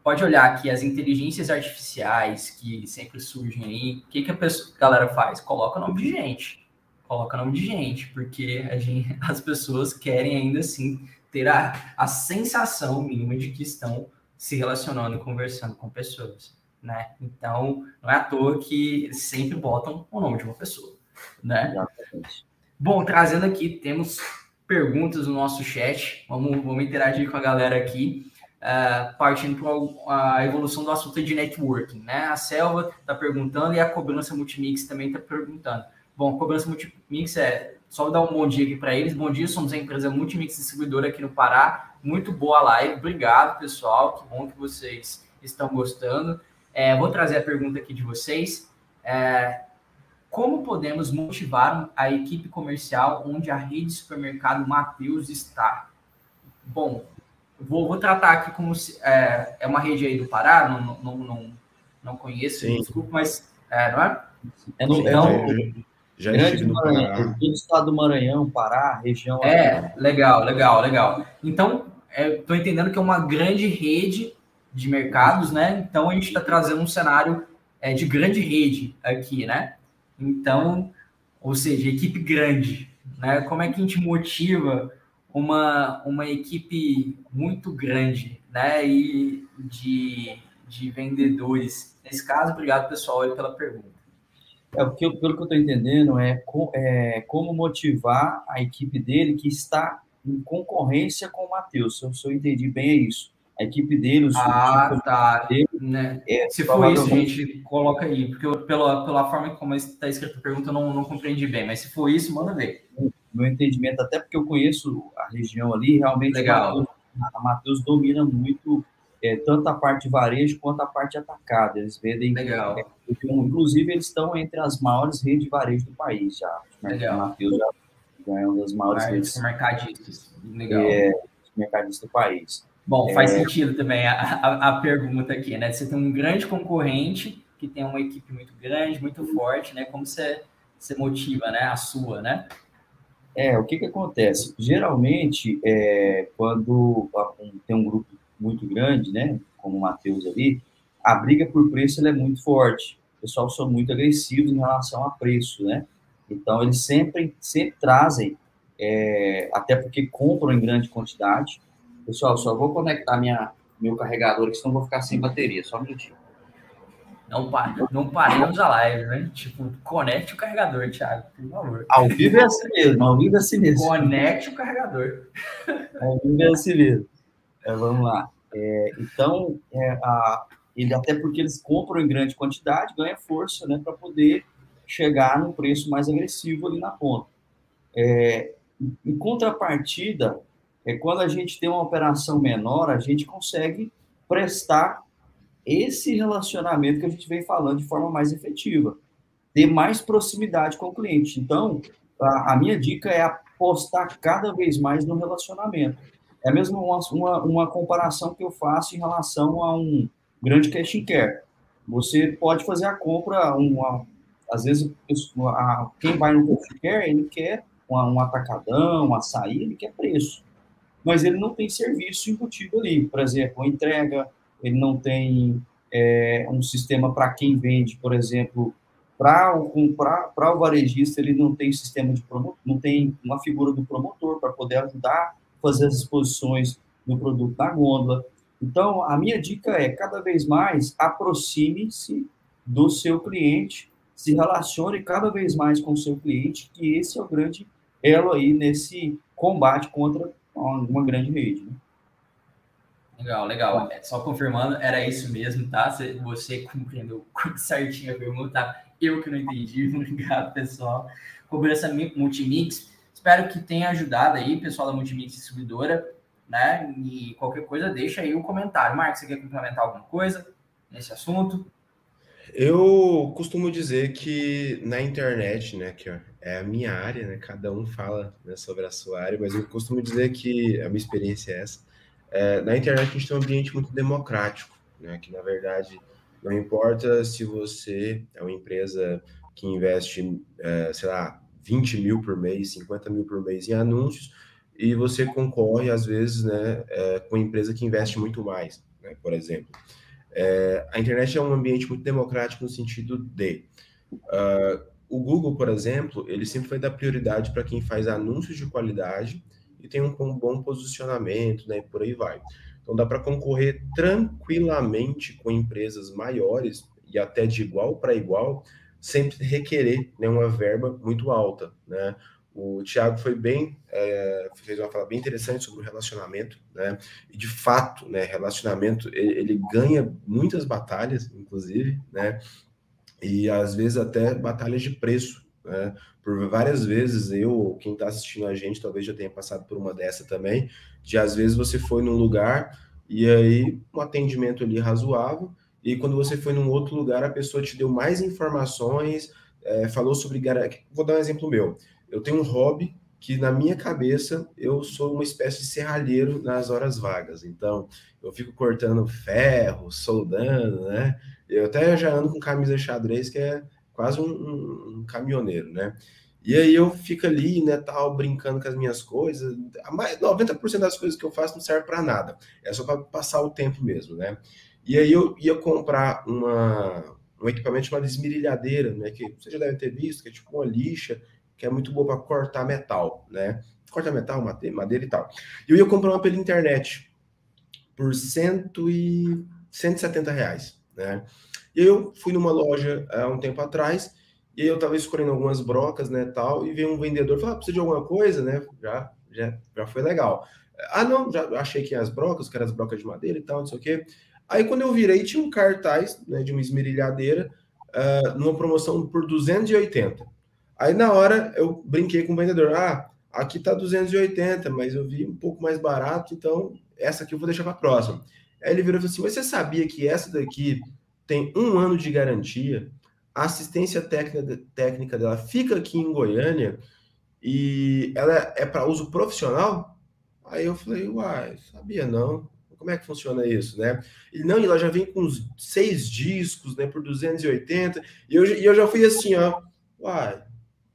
pode olhar que as inteligências artificiais que sempre surgem aí, o que, que a, pessoa, a galera faz? Coloca nome de gente. Coloca nome de gente, porque gente, as pessoas querem ainda assim ter a, a sensação mínima de que estão se relacionando e conversando com pessoas, né? Então, não é à toa que sempre botam o nome de uma pessoa, né? Exatamente. Bom, trazendo aqui, temos perguntas no nosso chat. Vamos, vamos interagir com a galera aqui uh, partindo para a evolução do assunto de networking, né? A Selva está perguntando e a cobrança multimix também está perguntando. Bom, a cobrança multimix é só dar um bom dia aqui para eles. Bom dia, somos a empresa Multimix Distribuidora aqui no Pará. Muito boa live, obrigado pessoal, que bom que vocês estão gostando. É, vou trazer a pergunta aqui de vocês. É, como podemos motivar a equipe comercial onde a rede supermercado Mateus está? Bom, Vou, vou tratar aqui como se é, é uma rede aí do Pará, não, não, não, não conheço, Sim. desculpa, mas é, não é? É no, então, é, já grande Maranhão, todo estado do Maranhão, Pará, região. É, legal, legal, legal. Então, estou é, entendendo que é uma grande rede de mercados, né? Então a gente está trazendo um cenário é, de grande rede aqui, né? Então, ou seja, equipe grande, né? Como é que a gente motiva uma, uma equipe muito grande, né? E de, de vendedores. Nesse caso, obrigado, pessoal, pela pergunta. É, o que eu, pelo que eu estou entendendo é, é, como motivar a equipe dele que está em concorrência com o Matheus. Se eu, se eu entendi bem, é isso. a equipe dele, os Ah, tá. Dele, né? é, Se for isso, gente, coloca aí, porque eu, pela, pela forma como está escrita a pergunta, eu não, não compreendi bem, mas se for isso, manda ver. Meu entendimento, até porque eu conheço a região ali, realmente Legal. a Matheus domina muito é, tanto a parte de varejo quanto a parte atacada. Eles vendem. Legal. É, inclusive, eles estão entre as maiores redes de varejo do país já. Legal. Matheus já, é uma das maiores redes. Mercadistas. Legal. É, mercadistas do país. Bom, faz é... sentido também a, a, a, pergunta aqui, né? Você tem um grande concorrente que tem uma equipe muito grande, muito forte, né? Como você, você motiva, né? A sua, né? É, o que que acontece? Geralmente, é, quando tem um grupo muito grande, né? Como o Matheus ali, a briga por preço é muito forte. O pessoal são muito agressivos em relação a preço, né? Então, eles sempre, sempre trazem, é, até porque compram em grande quantidade, Pessoal, só vou conectar minha, meu carregador aqui, senão vou ficar sem bateria. Só um minutinho. Não, não paremos a live, né? Tipo, conecte o carregador, Thiago, por favor. Ao vivo é assim mesmo, ao vivo é assim mesmo. Conecte o carregador. Ao vivo é assim mesmo. É, vamos lá. É, então, é, a, ele, até porque eles compram em grande quantidade, ganha força né, para poder chegar no preço mais agressivo ali na ponta. É, em contrapartida, é quando a gente tem uma operação menor, a gente consegue prestar esse relacionamento que a gente vem falando de forma mais efetiva, ter mais proximidade com o cliente. Então, a, a minha dica é apostar cada vez mais no relacionamento. É mesmo uma, uma, uma, comparação que eu faço em relação a um grande cash and care. Você pode fazer a compra, uma, às vezes, a, quem vai no cash and care, ele quer uma, um atacadão, um açaí, ele quer preço mas ele não tem serviço embutido ali. Por exemplo, entrega, ele não tem é, um sistema para quem vende, por exemplo, para o, o varejista, ele não tem sistema de promotor, não tem uma figura do promotor para poder ajudar a fazer as exposições do produto na gôndola. Então, a minha dica é, cada vez mais, aproxime-se do seu cliente, se relacione cada vez mais com o seu cliente, que esse é o grande elo aí nesse combate contra uma grande rede. Né? Legal, legal. É, só confirmando, era isso mesmo, tá? Você compreendeu certinho a pergunta, tá? Eu que não entendi, obrigado, pessoal. Cobrança Multimix, espero que tenha ajudado aí, pessoal da Multimix Distribuidora, né? E qualquer coisa, deixa aí o um comentário. Marcos, você quer complementar alguma coisa nesse assunto? Eu costumo dizer que na internet, né, que é a minha área, né, cada um fala né, sobre a sua área, mas eu costumo dizer que a minha experiência é essa. É, na internet a gente tem um ambiente muito democrático, né, que na verdade não importa se você é uma empresa que investe, é, sei lá, 20 mil por mês, 50 mil por mês em anúncios, e você concorre, às vezes, né, é, com uma empresa que investe muito mais, né, por exemplo. É, a internet é um ambiente muito democrático no sentido de uh, o Google, por exemplo, ele sempre vai dar prioridade para quem faz anúncios de qualidade e tem um, bom posicionamento, né, por aí vai. Então dá para concorrer tranquilamente com empresas maiores e até de igual para igual, sempre requerer né, uma verba muito alta, né? O Thiago foi bem, é, fez uma fala bem interessante sobre o relacionamento, né? E de fato, né, relacionamento ele, ele, ganha muitas batalhas, inclusive, né? E às vezes até batalhas de preço, né? Por várias vezes eu, quem está assistindo a gente, talvez já tenha passado por uma dessa também, de às vezes você foi num lugar e aí um atendimento ali razoável, e quando você foi num outro lugar, a pessoa te deu mais informações, é, falou sobre. Vou dar um exemplo meu eu tenho um hobby que na minha cabeça eu sou uma espécie de serralheiro nas horas vagas. Então, eu fico cortando ferro, soldando, né? Eu até já ando com camisa xadrez, que é quase um, um, um caminhoneiro, né? E aí eu fico ali, né, tal, brincando com as minhas coisas. Mais 90% das coisas que eu faço não serve para nada. É só para passar o tempo mesmo, né? E aí eu ia comprar uma, um equipamento chamado esmerilhadeira, né, que você já deve ter visto, que é tipo uma lixa que é muito boa para cortar metal, né? Corta metal, madeira e tal. E eu ia comprar uma pela internet por cento e 170 reais, né? Eu fui numa loja há um tempo atrás e eu estava escolhendo algumas brocas, né, tal, e veio um vendedor falar, ah, precisa de alguma coisa, né? Já, já, já foi legal. Ah, não, já achei que as brocas, que eram as brocas de madeira e tal, não sei o quê. Aí quando eu virei, tinha um cartaz né, de uma esmerilhadeira uh, numa promoção por 280. Aí na hora eu brinquei com o vendedor, ah, aqui tá 280, mas eu vi um pouco mais barato, então essa aqui eu vou deixar para próxima. Aí ele virou e falou assim, você sabia que essa daqui tem um ano de garantia, a assistência técnica, técnica dela fica aqui em Goiânia e ela é para uso profissional? Aí eu falei, uai, sabia não. Como é que funciona isso, né? E não, e ela já vem com uns seis discos, né, por 280. E eu, e eu já fui assim, ó, uai,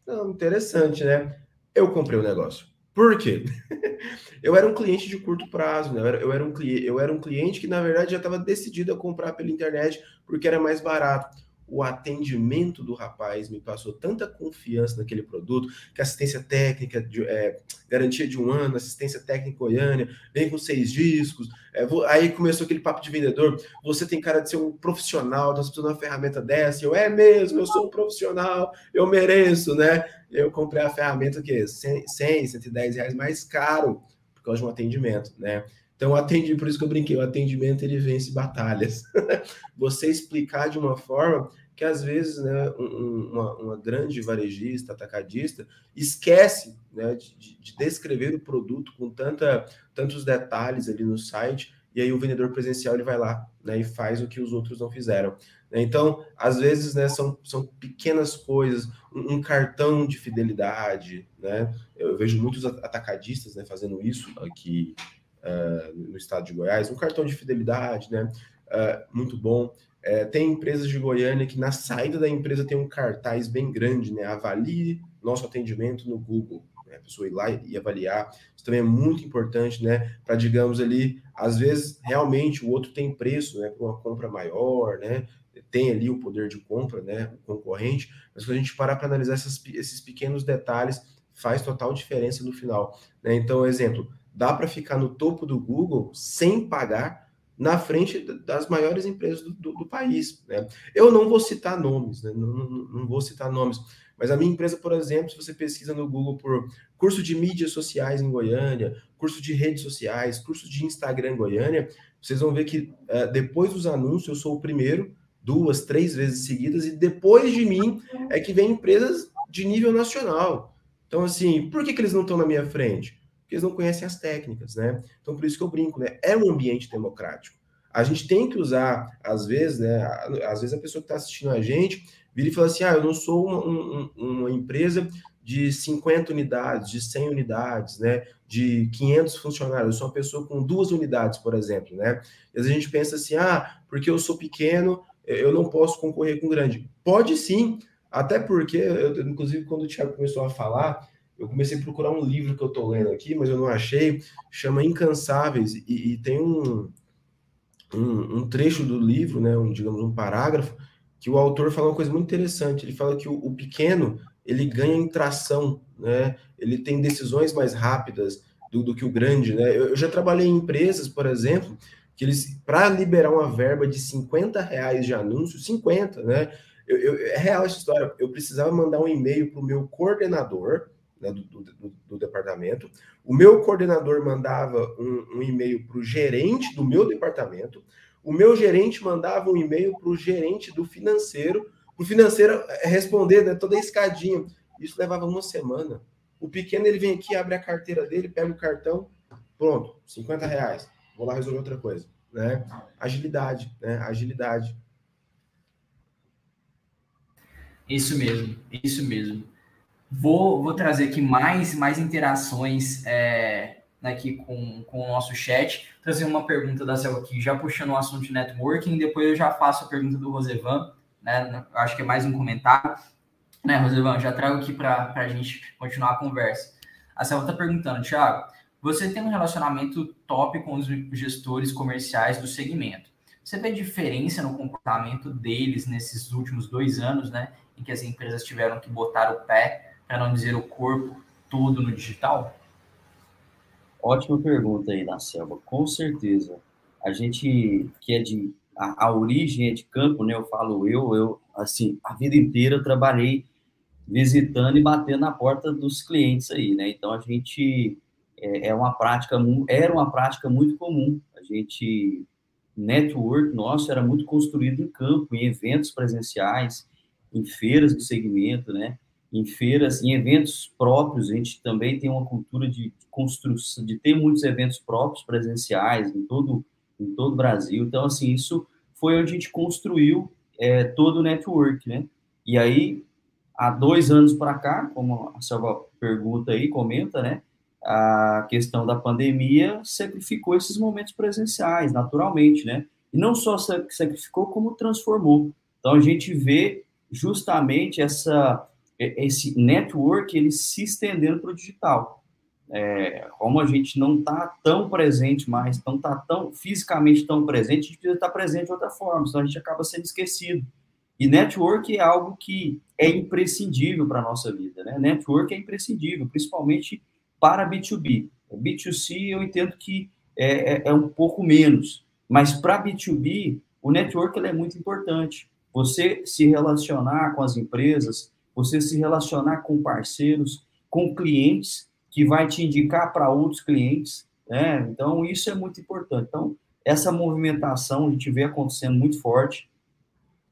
não, interessante, né? Eu comprei o negócio. Por quê? eu era um cliente de curto prazo, né? Eu era, um, eu era um cliente que, na verdade, já estava decidido a comprar pela internet porque era mais barato o atendimento do rapaz me passou tanta confiança naquele produto, que assistência técnica, de, é, garantia de um ano, assistência técnica Goiânia, vem com seis discos. É, vou, aí começou aquele papo de vendedor. Você tem cara de ser um profissional, nós precisamos de uma ferramenta dessa. Eu, é mesmo, eu sou um profissional, eu mereço, né? Eu comprei a ferramenta que 100, 100 110 reais mais caro por causa de um atendimento, né? Então, atendi, por isso que eu brinquei, o atendimento ele vence batalhas. Você explicar de uma forma que às vezes né, uma, uma grande varejista, atacadista, esquece né, de, de, descrever o produto com tanta, tantos detalhes ali no site, e aí o vendedor presencial ele vai lá né, e faz o que os outros não fizeram. Então, às vezes, né, são, são pequenas coisas, um, um cartão de fidelidade, né? Eu vejo muitos atacadistas né, fazendo isso aqui uh, no estado de Goiás, um cartão de fidelidade, né? Uh, muito bom. É, tem empresas de Goiânia que na saída da empresa tem um cartaz bem grande, né? Avalie nosso atendimento no Google. Né? A pessoa ir lá e avaliar. Isso também é muito importante, né? Para, digamos ali, às vezes realmente o outro tem preço, né? Uma compra maior, né? Tem ali o poder de compra, né? O concorrente. Mas quando a gente parar para analisar essas, esses pequenos detalhes, faz total diferença no final. Né? Então, exemplo, dá para ficar no topo do Google sem pagar na frente das maiores empresas do, do, do país. Né? Eu não vou citar nomes, né? não, não, não, vou citar nomes, mas a minha empresa, por exemplo, se você pesquisa no Google por curso de mídias sociais em Goiânia, curso de redes sociais, curso de Instagram em Goiânia, vocês vão ver que uh, depois dos anúncios eu sou o primeiro, duas, três vezes seguidas, e depois de mim é que vem empresas de nível nacional. Então, assim, por que, que eles não estão na minha frente? Porque eles não conhecem as técnicas, né? Então, por isso que eu brinco, né? É um ambiente democrático. A gente tem que usar, às vezes, né? Às vezes a pessoa que está assistindo a gente vira e fala assim: ah, eu não sou uma, um, uma empresa de 50 unidades, de 100 unidades, né? De 500 funcionários. Eu sou uma pessoa com duas unidades, por exemplo, né? E às vezes a gente pensa assim: ah, porque eu sou pequeno, eu não posso concorrer com grande. Pode sim, até porque, eu, inclusive, quando o Thiago começou a falar, eu comecei a procurar um livro que eu estou lendo aqui, mas eu não achei, chama Incansáveis, e, e tem um, um, um, trecho do livro, né, um, digamos, um parágrafo, que o autor fala uma coisa muito interessante, ele fala que o, o pequeno, ele ganha em tração, né, ele tem decisões mais rápidas do, do que o grande, né, eu, eu já trabalhei em empresas, por exemplo, que eles, para liberar uma verba de 50 reais de anúncio, 50, né, eu, eu, é real essa história, eu precisava mandar um e-mail para o meu coordenador, né, do, do, do, departamento. O meu coordenador mandava um, um e-mail para o gerente do meu departamento. O meu gerente mandava um e-mail para o gerente do financeiro, para o financeiro eh, responder né, toda a escadinha. Isso levava uma semana. O pequeno ele vem aqui, abre a carteira dele, pega o cartão, pronto, 50 reais. Vou lá resolver outra coisa. Né? Agilidade, né? Agilidade. Isso mesmo, isso mesmo. Vou, vou trazer aqui mais, mais interações é, aqui com, com o nosso chat. Trazer uma pergunta da Selva aqui, já puxando o assunto de networking, depois eu já faço a pergunta do Rosevan, né? Acho que é mais um comentário. Né, Rosevan, já trago aqui para a gente continuar a conversa. A Selva está perguntando, Thiago, você tem um relacionamento top com os gestores comerciais do segmento. Você vê diferença no comportamento deles nesses últimos dois anos, né? Em que as empresas tiveram que botar o pé para não dizer o corpo todo no digital? Ótima pergunta aí, da Selva. Com certeza. A gente que é de. A, a, origem é de campo, né? Eu falo eu, eu, assim, a vida inteira eu trabalhei visitando e batendo na porta dos clientes aí, né? Então a gente é, é uma prática, era uma prática muito comum. A gente, network nosso era muito construído em campo, em eventos presenciais, em feiras do segmento, né? Em feiras, em eventos próprios, a gente também tem uma cultura de construção, de ter muitos eventos próprios presenciais em todo em todo o Brasil. Então, assim, isso foi onde a gente construiu é, todo o network, né? E aí, há dois anos para cá, como a Selva pergunta aí, comenta, né? A questão da pandemia sacrificou esses momentos presenciais, naturalmente, né? E não só sacrificou, como transformou. Então, a gente vê justamente essa, esse network ele se estendendo para o digital. É, como a gente não está tão presente mais, não está tão fisicamente tão presente, a gente precisa estar presente de outra forma, senão a gente acaba sendo esquecido. E network é algo que é imprescindível para a nossa vida, né? Network é imprescindível, principalmente para B2B. B2C eu entendo que é, é, é um pouco menos, mas para B2B o network é muito importante. Você se relacionar com as empresas, você se relacionar com parceiros, com clientes, que vai te indicar para outros clientes, né? Então isso é muito importante. Então essa movimentação a gente vê acontecendo muito forte.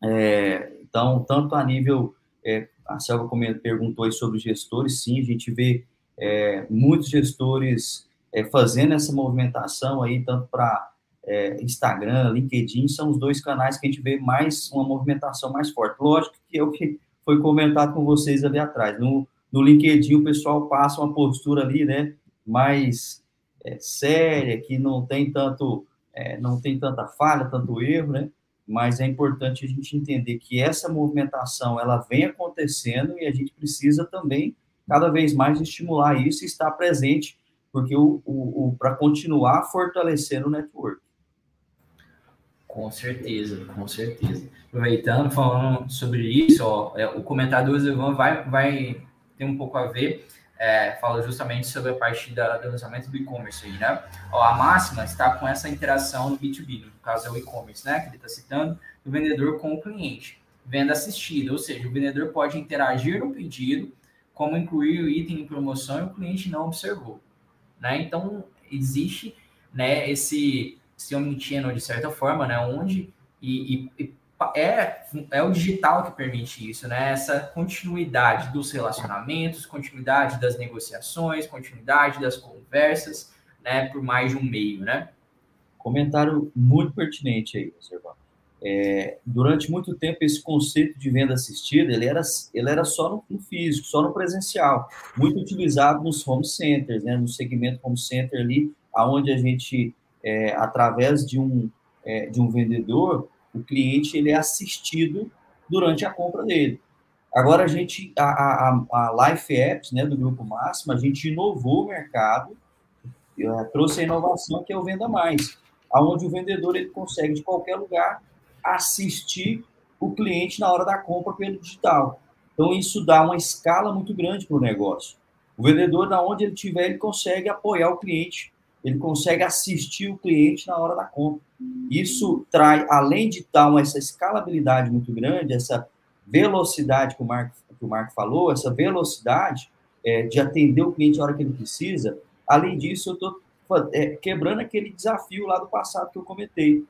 É, então, tanto a nível, é, a Selva perguntou aí sobre gestores, sim, a gente vê é, muitos gestores é, fazendo essa movimentação aí, tanto para é, Instagram, LinkedIn, são os dois canais que a gente vê mais uma movimentação mais forte. Lógico que é o que foi comentado com vocês ali atrás. No, no LinkedIn o pessoal passa uma postura ali, né, mais é, séria, que não tem tanto, não tem tanta falha, tanto erro, né? mas é importante a gente entender que essa movimentação ela vem acontecendo e a gente precisa também cada vez mais estimular isso e estar presente, porque o, o, o para continuar fortalecendo o network. Com certeza, com certeza. Aproveitando, falando sobre isso, ó, é, o comentário do Ivan vai, vai ter um pouco a ver é, fala justamente sobre a parte da, do lançamento do e-commerce aí, né? Ó, a máxima está com essa interação no B2B, no caso é o e-commerce, né? Que ele está citando, do vendedor com o cliente. Venda assistida, ou seja, o vendedor pode interagir no pedido, como incluir o item em promoção e o cliente não observou, né? Então, existe, né, esse, esse omnichannel de certa forma, né? Onde e, e, é, é o digital que permite isso, né? Essa continuidade dos relacionamentos, continuidade das negociações, continuidade das conversas, né? Por mais de um meio, né? Comentário muito pertinente aí, observar. É, durante muito tempo esse conceito de venda assistida ele era, ele era só no, no, físico, só no presencial, muito utilizado nos home centers, né, no segmento home center ali, aonde a gente, é, através de um, é, de um vendedor, o cliente ele é assistido durante a compra dele. Agora a gente, a, a, a Life Apps, né, do Grupo Máximo, a gente inovou o mercado, é, trouxe a inovação que é o Venda Mais, aonde o vendedor ele consegue de qualquer lugar assistir o cliente na hora da compra pelo digital. Então isso dá uma escala muito grande para o negócio. O vendedor, na onde ele estiver, ele consegue apoiar o cliente ele consegue assistir o cliente na hora da compra. Isso traz, além de tal essa escalabilidade muito grande, essa velocidade que o Marco, que o Marco falou, essa velocidade é, de atender o cliente na hora que ele precisa, além disso, eu estou é, quebrando aquele desafio lá do passado que eu comentei,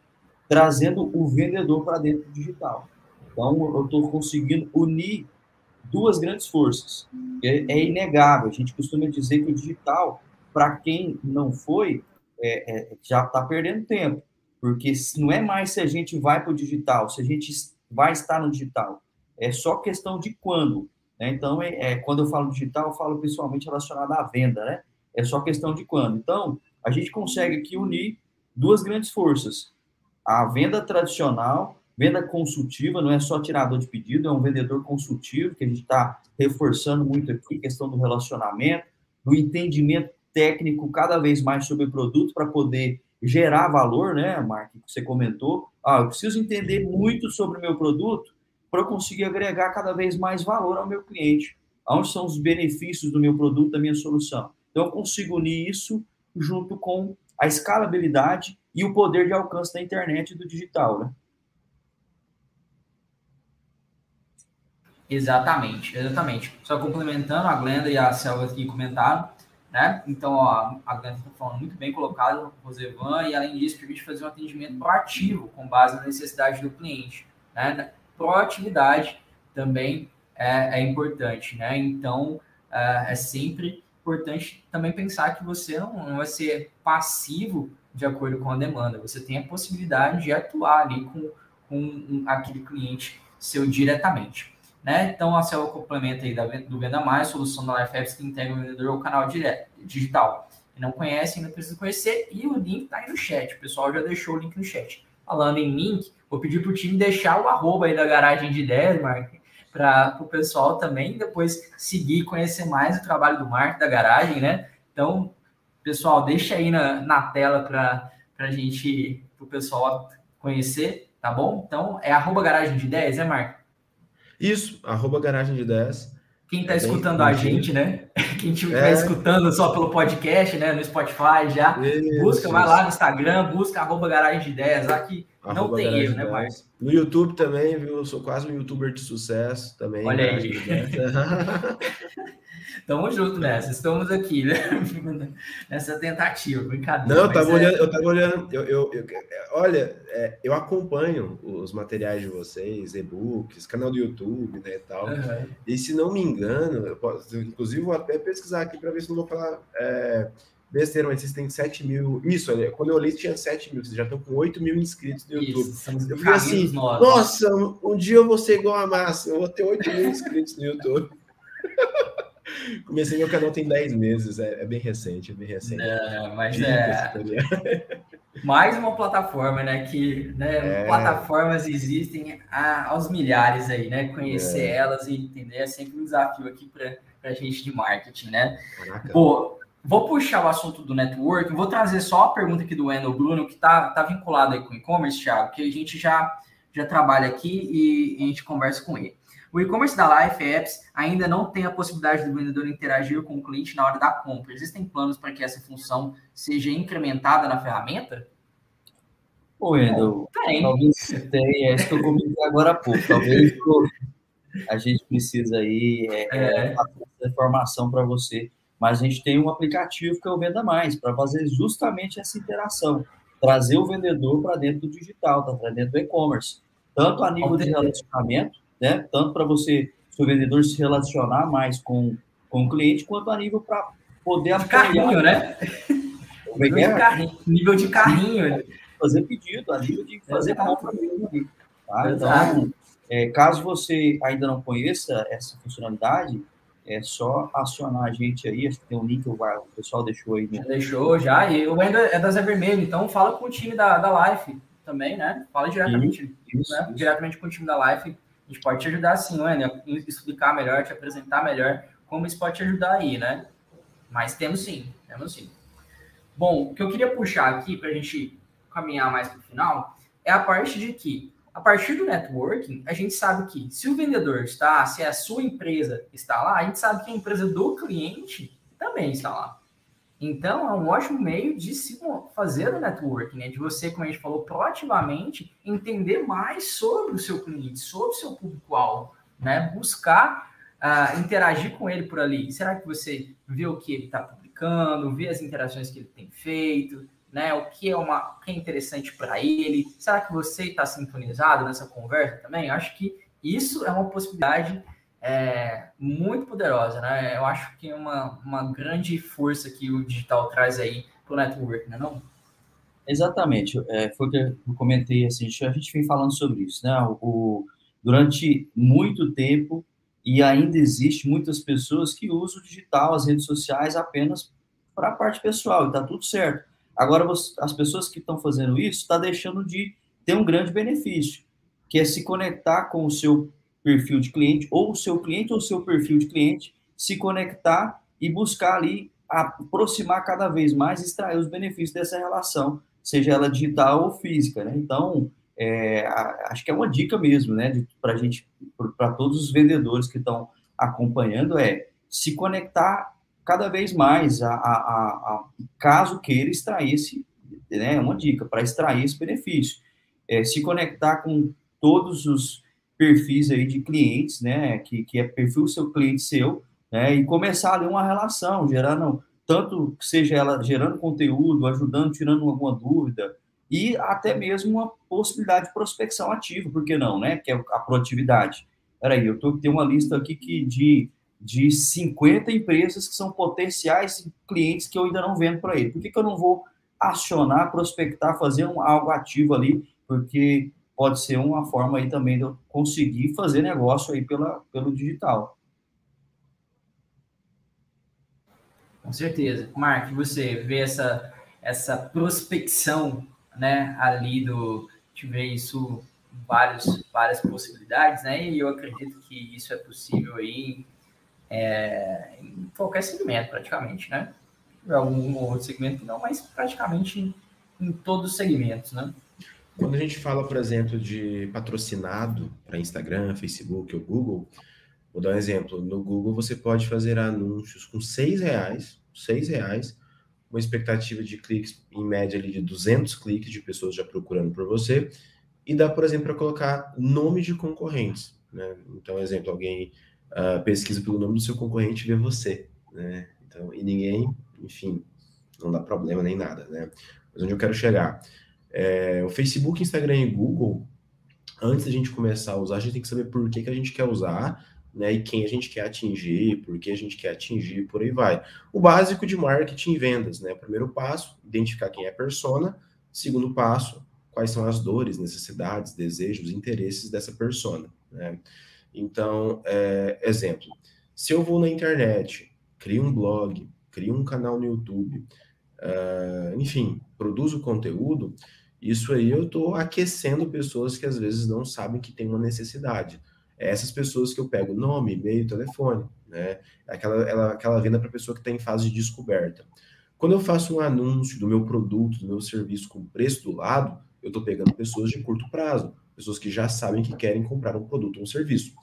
trazendo o vendedor para dentro do digital. Então, eu estou conseguindo unir duas grandes forças. É, é inegável, a gente costuma dizer que o digital para quem não foi, é, é, já está perdendo tempo, porque não é mais se a gente vai para o digital, se a gente vai estar no digital, é só questão de quando. Né? Então, é, é, quando eu falo digital, eu falo principalmente relacionado à venda, né? É só questão de quando. Então, a gente consegue aqui unir duas grandes forças: a venda tradicional, venda consultiva, não é só tirador de pedido, é um vendedor consultivo, que a gente está reforçando muito aqui, questão do relacionamento, do entendimento técnico cada vez mais sobre o produto para poder gerar valor, né, Mark, que você comentou. Ah, eu preciso entender muito sobre o meu produto para eu conseguir agregar cada vez mais valor ao meu cliente. Onde são os benefícios do meu produto, da minha solução? Então, eu consigo unir isso junto com a escalabilidade e o poder de alcance da internet e do digital, né? Exatamente, exatamente. Só complementando, a Glenda e a Selva aqui comentaram, né? Então, ó, a Glenn está falando muito bem colocado, Rosevan, e além disso, permite fazer um atendimento proativo com base na necessidade do cliente, né? Proatividade também é, é importante, né? Então, é, é, sempre importante também pensar que você não, não vai ser passivo de acordo com a demanda, você tem a possibilidade de atuar ali com, com aquele cliente seu diretamente. Né? Então, a Cell complementa aí do Venda Mais, solução da LifeApps que integra o vendedor ao canal direto, digital. Não conhece, ainda precisa conhecer, e o link está aí no chat. O pessoal já deixou o link no chat. Falando em link, vou pedir para o time deixar o arroba aí da garagem de ideias, Mark, para o pessoal também depois seguir e conhecer mais o trabalho do Mark da garagem, né? Então, pessoal, deixa aí na, na tela para a gente, para o pessoal conhecer, tá bom? Então, é arroba garagem de ideias, é, Mark? Isso, arroba garagem de 10. Quem está é escutando a gente, né? Quem estiver é. escutando só pelo podcast, né? No Spotify já, isso, busca, isso. vai lá no Instagram, busca arroba garagem de ideias, aqui arroba não tem erro, né, Marcos? No YouTube também, viu? Eu sou quase um youtuber de sucesso também. Olha aí. Tamo junto nessa, estamos aqui, né? Nessa tentativa, brincadeira. Não, eu tava, é... olhando, eu tava olhando, eu, eu, eu olha, é, eu acompanho os materiais de vocês, e-books, canal do YouTube, né, e tal. Uhum. E se não me engano, eu posso, inclusive vou até pesquisar aqui para ver se não vou falar é, besteira, mas vocês têm 7 mil. Isso, olha, quando eu olhei, tinha 7 mil, vocês já estão com 8 mil inscritos no YouTube. Isso, eu fiquei assim, nossa, um dia eu vou ser igual a massa, eu vou ter 8 mil inscritos no YouTube. Comecei meu canal tem 10 meses, é, é, bem recente, é bem recente. É, mas é. Mais uma plataforma, né? Que né, é. plataformas existem a, aos milhares aí, né? Conhecer é. elas e entender é sempre um desafio aqui para a gente de marketing, né? Caraca. Pô, vou puxar o assunto do network, vou trazer só a pergunta aqui do Wendel Bruno, que está tá vinculado aí com e-commerce, Thiago, que a gente já, já trabalha aqui e a gente conversa com ele. O e-commerce da Life Apps ainda não tem a possibilidade do vendedor interagir com o cliente na hora da compra. Existem planos para que essa função seja incrementada na ferramenta? Ô, Wendel, talvez tenha, é isso que eu comentei agora há pouco. Talvez a gente precisa aí é, é. é essa informação para você. Mas a gente tem um aplicativo que é o Venda Mais, para fazer justamente essa interação. Trazer o vendedor para dentro do digital, para dentro do e-commerce. Tanto a nível de relacionamento, né? Tanto para você, seu vendedor, se relacionar mais com, com o cliente, quanto a nível para poder de carrinho, né? Como é que é? Carrinho, nível de carrinho. Fazer pedido, a nível de fazer compra mesmo. Tá? Então, é, caso você ainda não conheça essa funcionalidade, é só acionar a gente aí. Acho que tem um link, o pessoal deixou aí. Né? Deixou já. E o Wendel é da Zé Vermelho, então fala com o time da, da Life também, né? Fala diretamente, isso, né? isso. diretamente com o time da Life a gente pode te ajudar sim, né? Explicar melhor, te apresentar melhor como isso pode te ajudar aí, né? Mas temos sim, temos sim. Bom, o que eu queria puxar aqui para a gente caminhar mais para o final é a parte de que, a partir do networking, a gente sabe que se o vendedor está, se a sua empresa está lá, a gente sabe que a empresa do cliente também está lá. Então, é um ótimo meio de se fazer o networking, né? de você, como a gente falou, proativamente entender mais sobre o seu cliente, sobre o seu público-alvo, né? buscar uh, interagir com ele por ali. Será que você vê o que ele está publicando, vê as interações que ele tem feito, né? o que é, uma, que é interessante para ele? Será que você está sintonizado nessa conversa também? Acho que isso é uma possibilidade é, muito poderosa, né? Eu acho que é uma, uma grande força que o digital traz aí para o network, né? Não? Exatamente, é, foi o que eu comentei, assim, a gente vem falando sobre isso, né? O, durante muito tempo, e ainda existe muitas pessoas que usam o digital, as redes sociais, apenas para a parte pessoal, e está tudo certo. Agora, as pessoas que estão fazendo isso, está deixando de ter um grande benefício, que é se conectar com o seu perfil de cliente, ou o seu cliente ou o seu perfil de cliente, se conectar e buscar ali aproximar cada vez mais, extrair os benefícios dessa relação, seja ela digital ou física, né? Então, é, acho que é uma dica mesmo, né, para gente, para todos os vendedores que estão acompanhando, é se conectar cada vez mais, a, a, a, caso queira extrair esse, né, é uma dica para extrair esse benefício, é, se conectar com todos os perfis aí de clientes, né, que, que é perfil seu cliente seu, né, e começar ali uma relação, gerando tanto que seja ela gerando conteúdo, ajudando, tirando alguma dúvida, e até mesmo uma possibilidade de prospecção ativa, por que não, né? Que é a proatividade. Peraí, eu tô, tenho uma lista aqui que de, de 50 empresas que são potenciais clientes que eu ainda não vendo para ele. Por que, que eu não vou acionar, prospectar, fazer um, algo ativo ali? Porque pode ser uma forma aí também de eu conseguir fazer negócio aí pela, pelo digital. Com certeza. Mark, você vê essa, essa prospecção né, ali do. A vê isso vários, várias possibilidades, né? E eu acredito que isso é possível aí é, em qualquer segmento, praticamente, né? Algum outro segmento não, mas praticamente em todos os segmentos, né? Quando a gente fala, por exemplo, de patrocinado para Instagram, Facebook ou Google, vou dar um exemplo. No Google você pode fazer anúncios com seis reais, seis reais, uma expectativa de cliques em média ali de 200 cliques de pessoas já procurando por você, e dá, por exemplo, para colocar nome de concorrentes. Né? Então, exemplo, alguém uh, pesquisa pelo nome do seu concorrente e vê você. Né? Então, e ninguém, enfim, não dá problema nem nada. Né? Mas onde eu quero chegar? É, o Facebook, Instagram e Google, antes da gente começar a usar, a gente tem que saber por que, que a gente quer usar, né? E quem a gente quer atingir, por que a gente quer atingir, por aí vai. O básico de marketing e vendas, né? Primeiro passo, identificar quem é a persona. Segundo passo, quais são as dores, necessidades, desejos, interesses dessa persona, né? Então, é, exemplo, se eu vou na internet, crio um blog, crio um canal no YouTube, uh, enfim, produzo conteúdo, isso aí eu estou aquecendo pessoas que às vezes não sabem que tem uma necessidade. É essas pessoas que eu pego nome, e-mail, telefone, né? Aquela, ela, aquela venda para pessoa que está em fase de descoberta. Quando eu faço um anúncio do meu produto, do meu serviço com preço do lado, eu estou pegando pessoas de curto prazo, pessoas que já sabem que querem comprar um produto ou um serviço.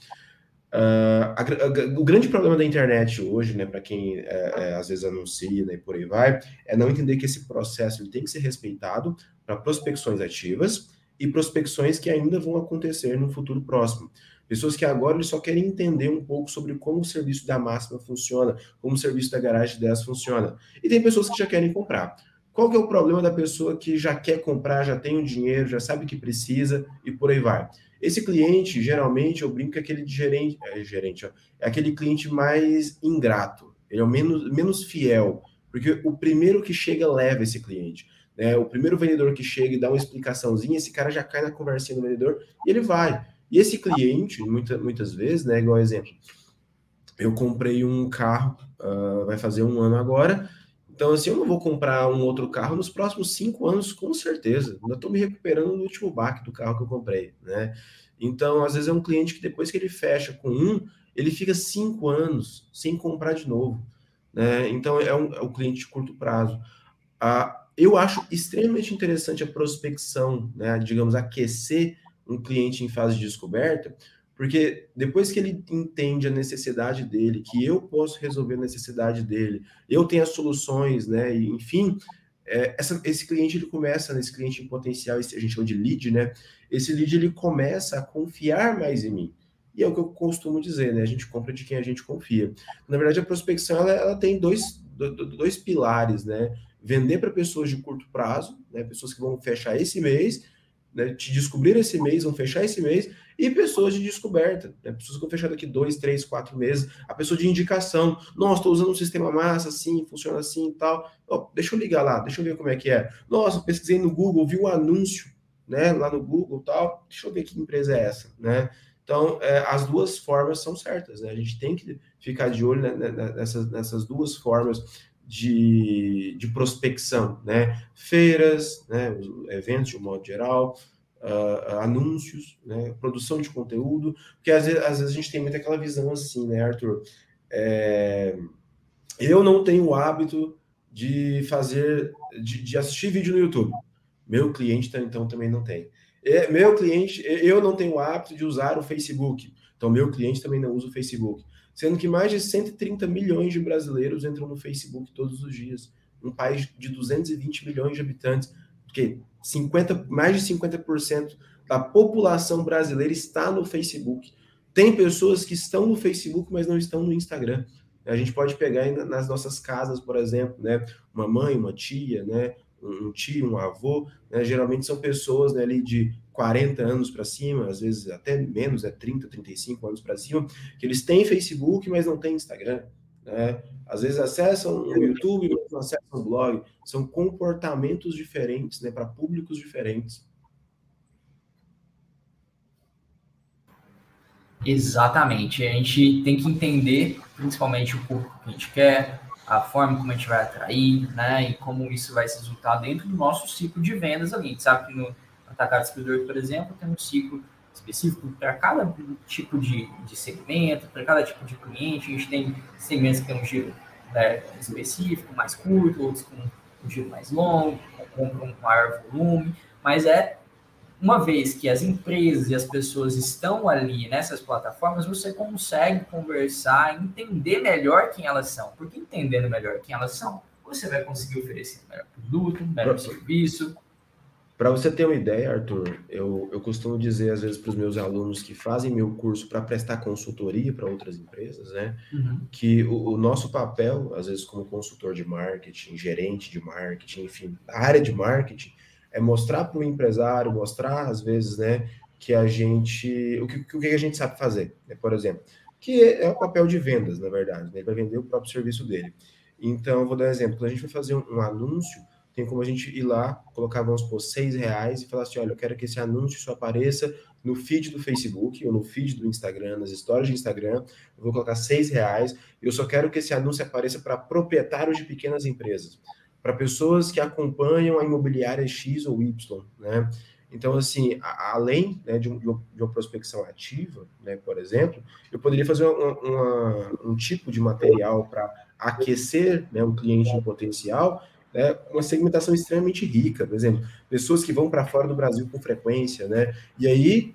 Uh, a, a, o grande problema da internet hoje, né, para quem é, é, às vezes anuncia né, e por aí vai, é não entender que esse processo tem que ser respeitado para prospecções ativas e prospecções que ainda vão acontecer no futuro próximo. Pessoas que agora eles só querem entender um pouco sobre como o serviço da máxima funciona, como o serviço da garagem 10 funciona. E tem pessoas que já querem comprar. Qual que é o problema da pessoa que já quer comprar, já tem o dinheiro, já sabe que precisa e por aí vai? Esse cliente, geralmente, eu brinco que é aquele gerente, é, gerente ó, é aquele cliente mais ingrato, ele é o menos, menos fiel, porque o primeiro que chega leva esse cliente. Né? O primeiro vendedor que chega e dá uma explicaçãozinha, esse cara já cai na conversinha do vendedor e ele vai. E esse cliente, muita, muitas vezes, né, igual exemplo, eu comprei um carro, uh, vai fazer um ano agora, então, assim, eu não vou comprar um outro carro nos próximos cinco anos, com certeza. Ainda estou me recuperando do último baque do carro que eu comprei, né? Então, às vezes é um cliente que depois que ele fecha com um, ele fica cinco anos sem comprar de novo, né? Então, é um, é um cliente de curto prazo. Ah, eu acho extremamente interessante a prospecção, né? Digamos, aquecer um cliente em fase de descoberta, porque depois que ele entende a necessidade dele, que eu posso resolver a necessidade dele, eu tenho as soluções, né? E, enfim, é, essa, esse cliente ele começa, nesse cliente em potencial, esse, a gente chama de lead, né? Esse lead ele começa a confiar mais em mim. E é o que eu costumo dizer, né? A gente compra de quem a gente confia. Na verdade, a prospecção ela, ela tem dois, dois pilares, né? Vender para pessoas de curto prazo, né? Pessoas que vão fechar esse mês, né? Te descobrir esse mês, vão fechar esse mês, e pessoas de descoberta, né? pessoas que vão fechar daqui dois, três, quatro meses, a pessoa de indicação, nossa, estou usando um sistema massa assim, funciona assim e tal, oh, deixa eu ligar lá, deixa eu ver como é que é. Nossa, pesquisei no Google, vi o um anúncio, né, lá no Google tal, deixa eu ver que empresa é essa, né? Então, é, as duas formas são certas, né? A gente tem que ficar de olho né, nessas, nessas duas formas de, de prospecção, né? Feiras, né? eventos de um modo geral, uh, anúncios, né, produção de conteúdo, porque às vezes, às vezes, a gente tem muito aquela visão assim, né, Arthur? É, eu não tenho o hábito de fazer, de, de, assistir vídeo no YouTube. Meu cliente, então, também não tem. E, meu cliente, eu não tenho o hábito de usar o Facebook. Então, meu cliente também não usa o Facebook. Sendo que mais de 130 milhões de brasileiros entram no Facebook todos os dias. Um país de 220 milhões de habitantes. Porque 50, mais de 50% da população brasileira está no Facebook. Tem pessoas que estão no Facebook, mas não estão no Instagram. A gente pode pegar nas nossas casas, por exemplo, né? Uma mãe, uma tia, né? Um tio, um avô, né? geralmente são pessoas né, ali de 40 anos para cima, às vezes até menos, é 30, 35 anos para cima, que eles têm Facebook, mas não têm Instagram. Né? Às vezes acessam o YouTube, mas não acessam o blog. São comportamentos diferentes, né, para públicos diferentes. Exatamente. A gente tem que entender, principalmente, o público que a gente quer, a forma como a gente vai atrair, né? E como isso vai se resultar dentro do nosso ciclo de vendas ali. A gente sabe que no Atacado Distribuidor, por exemplo, tem um ciclo específico para cada tipo de, de segmento, para cada tipo de cliente. A gente tem segmentos que tem um giro né, específico, mais curto, outros com um giro mais longo, com um maior volume, mas é uma vez que as empresas e as pessoas estão ali nessas plataformas, você consegue conversar, entender melhor quem elas são. Porque entendendo melhor quem elas são, você vai conseguir oferecer melhor produto, melhor serviço. Para você ter uma ideia, Arthur, eu, eu costumo dizer às vezes para os meus alunos que fazem meu curso para prestar consultoria para outras empresas, né? Uhum. Que o, o, nosso papel, às vezes, como consultor de marketing, gerente de marketing, enfim, área de marketing, é mostrar para o empresário, mostrar às vezes, né, que a gente, o que, o que a gente sabe fazer, né, por exemplo, que é o papel de vendas, na verdade, né, ele vai vender o próprio serviço dele. Então, vou dar um exemplo, quando a gente vai fazer um, um anúncio, tem como a gente ir lá, colocar, vamos por seis reais e falar assim, olha, eu quero que esse anúncio só apareça no feed do Facebook ou no feed do Instagram, nas histórias de Instagram, eu vou colocar seis reais, eu só quero que esse anúncio apareça para proprietários de pequenas empresas para pessoas que acompanham a imobiliária X ou Y, né? Então, assim, além né, de, um, de, uma prospecção ativa, né, por exemplo, eu poderia fazer uma, uma, um tipo de material para aquecer né, um cliente em potencial, né, uma segmentação extremamente rica, por exemplo, pessoas que vão para fora do Brasil com frequência, né? E aí,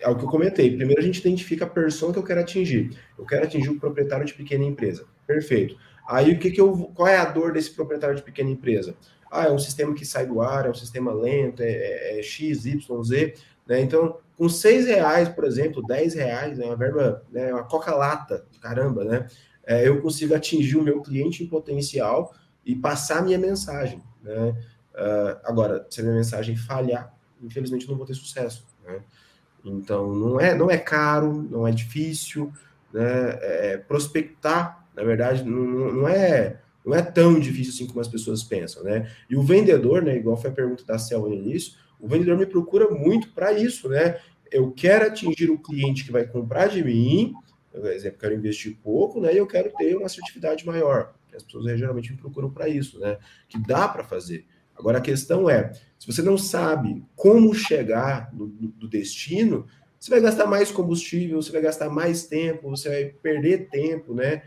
é o que eu comentei, primeiro a gente identifica a persona que eu quero atingir. Eu quero atingir o proprietário de pequena empresa. Perfeito. Aí o que, que eu. Qual é a dor desse proprietário de pequena empresa? Ah, é um sistema que sai do ar, é um sistema lento, é, é, é X, Y, Z. Né? Então, com seis reais, por exemplo, dez reais, né, uma verba, né, uma coca-lata, caramba, né? É, eu consigo atingir o meu cliente em potencial e passar a minha mensagem. Né? Uh, agora, se a minha mensagem falhar, infelizmente não vou ter sucesso. Né? Então, não é, não é caro, não é difícil. Né? É, prospectar na verdade, não, não é não é tão difícil assim como as pessoas pensam, né? E o vendedor, né, igual foi a pergunta da Cel no início, o vendedor me procura muito para isso, né? Eu quero atingir o cliente que vai comprar de mim, por exemplo, quero investir pouco, né? E eu quero ter uma assertividade maior. As pessoas geralmente me procuram para isso, né? Que dá para fazer. Agora a questão é, se você não sabe como chegar no, do destino, você vai gastar mais combustível, você vai gastar mais tempo, você vai perder tempo, né?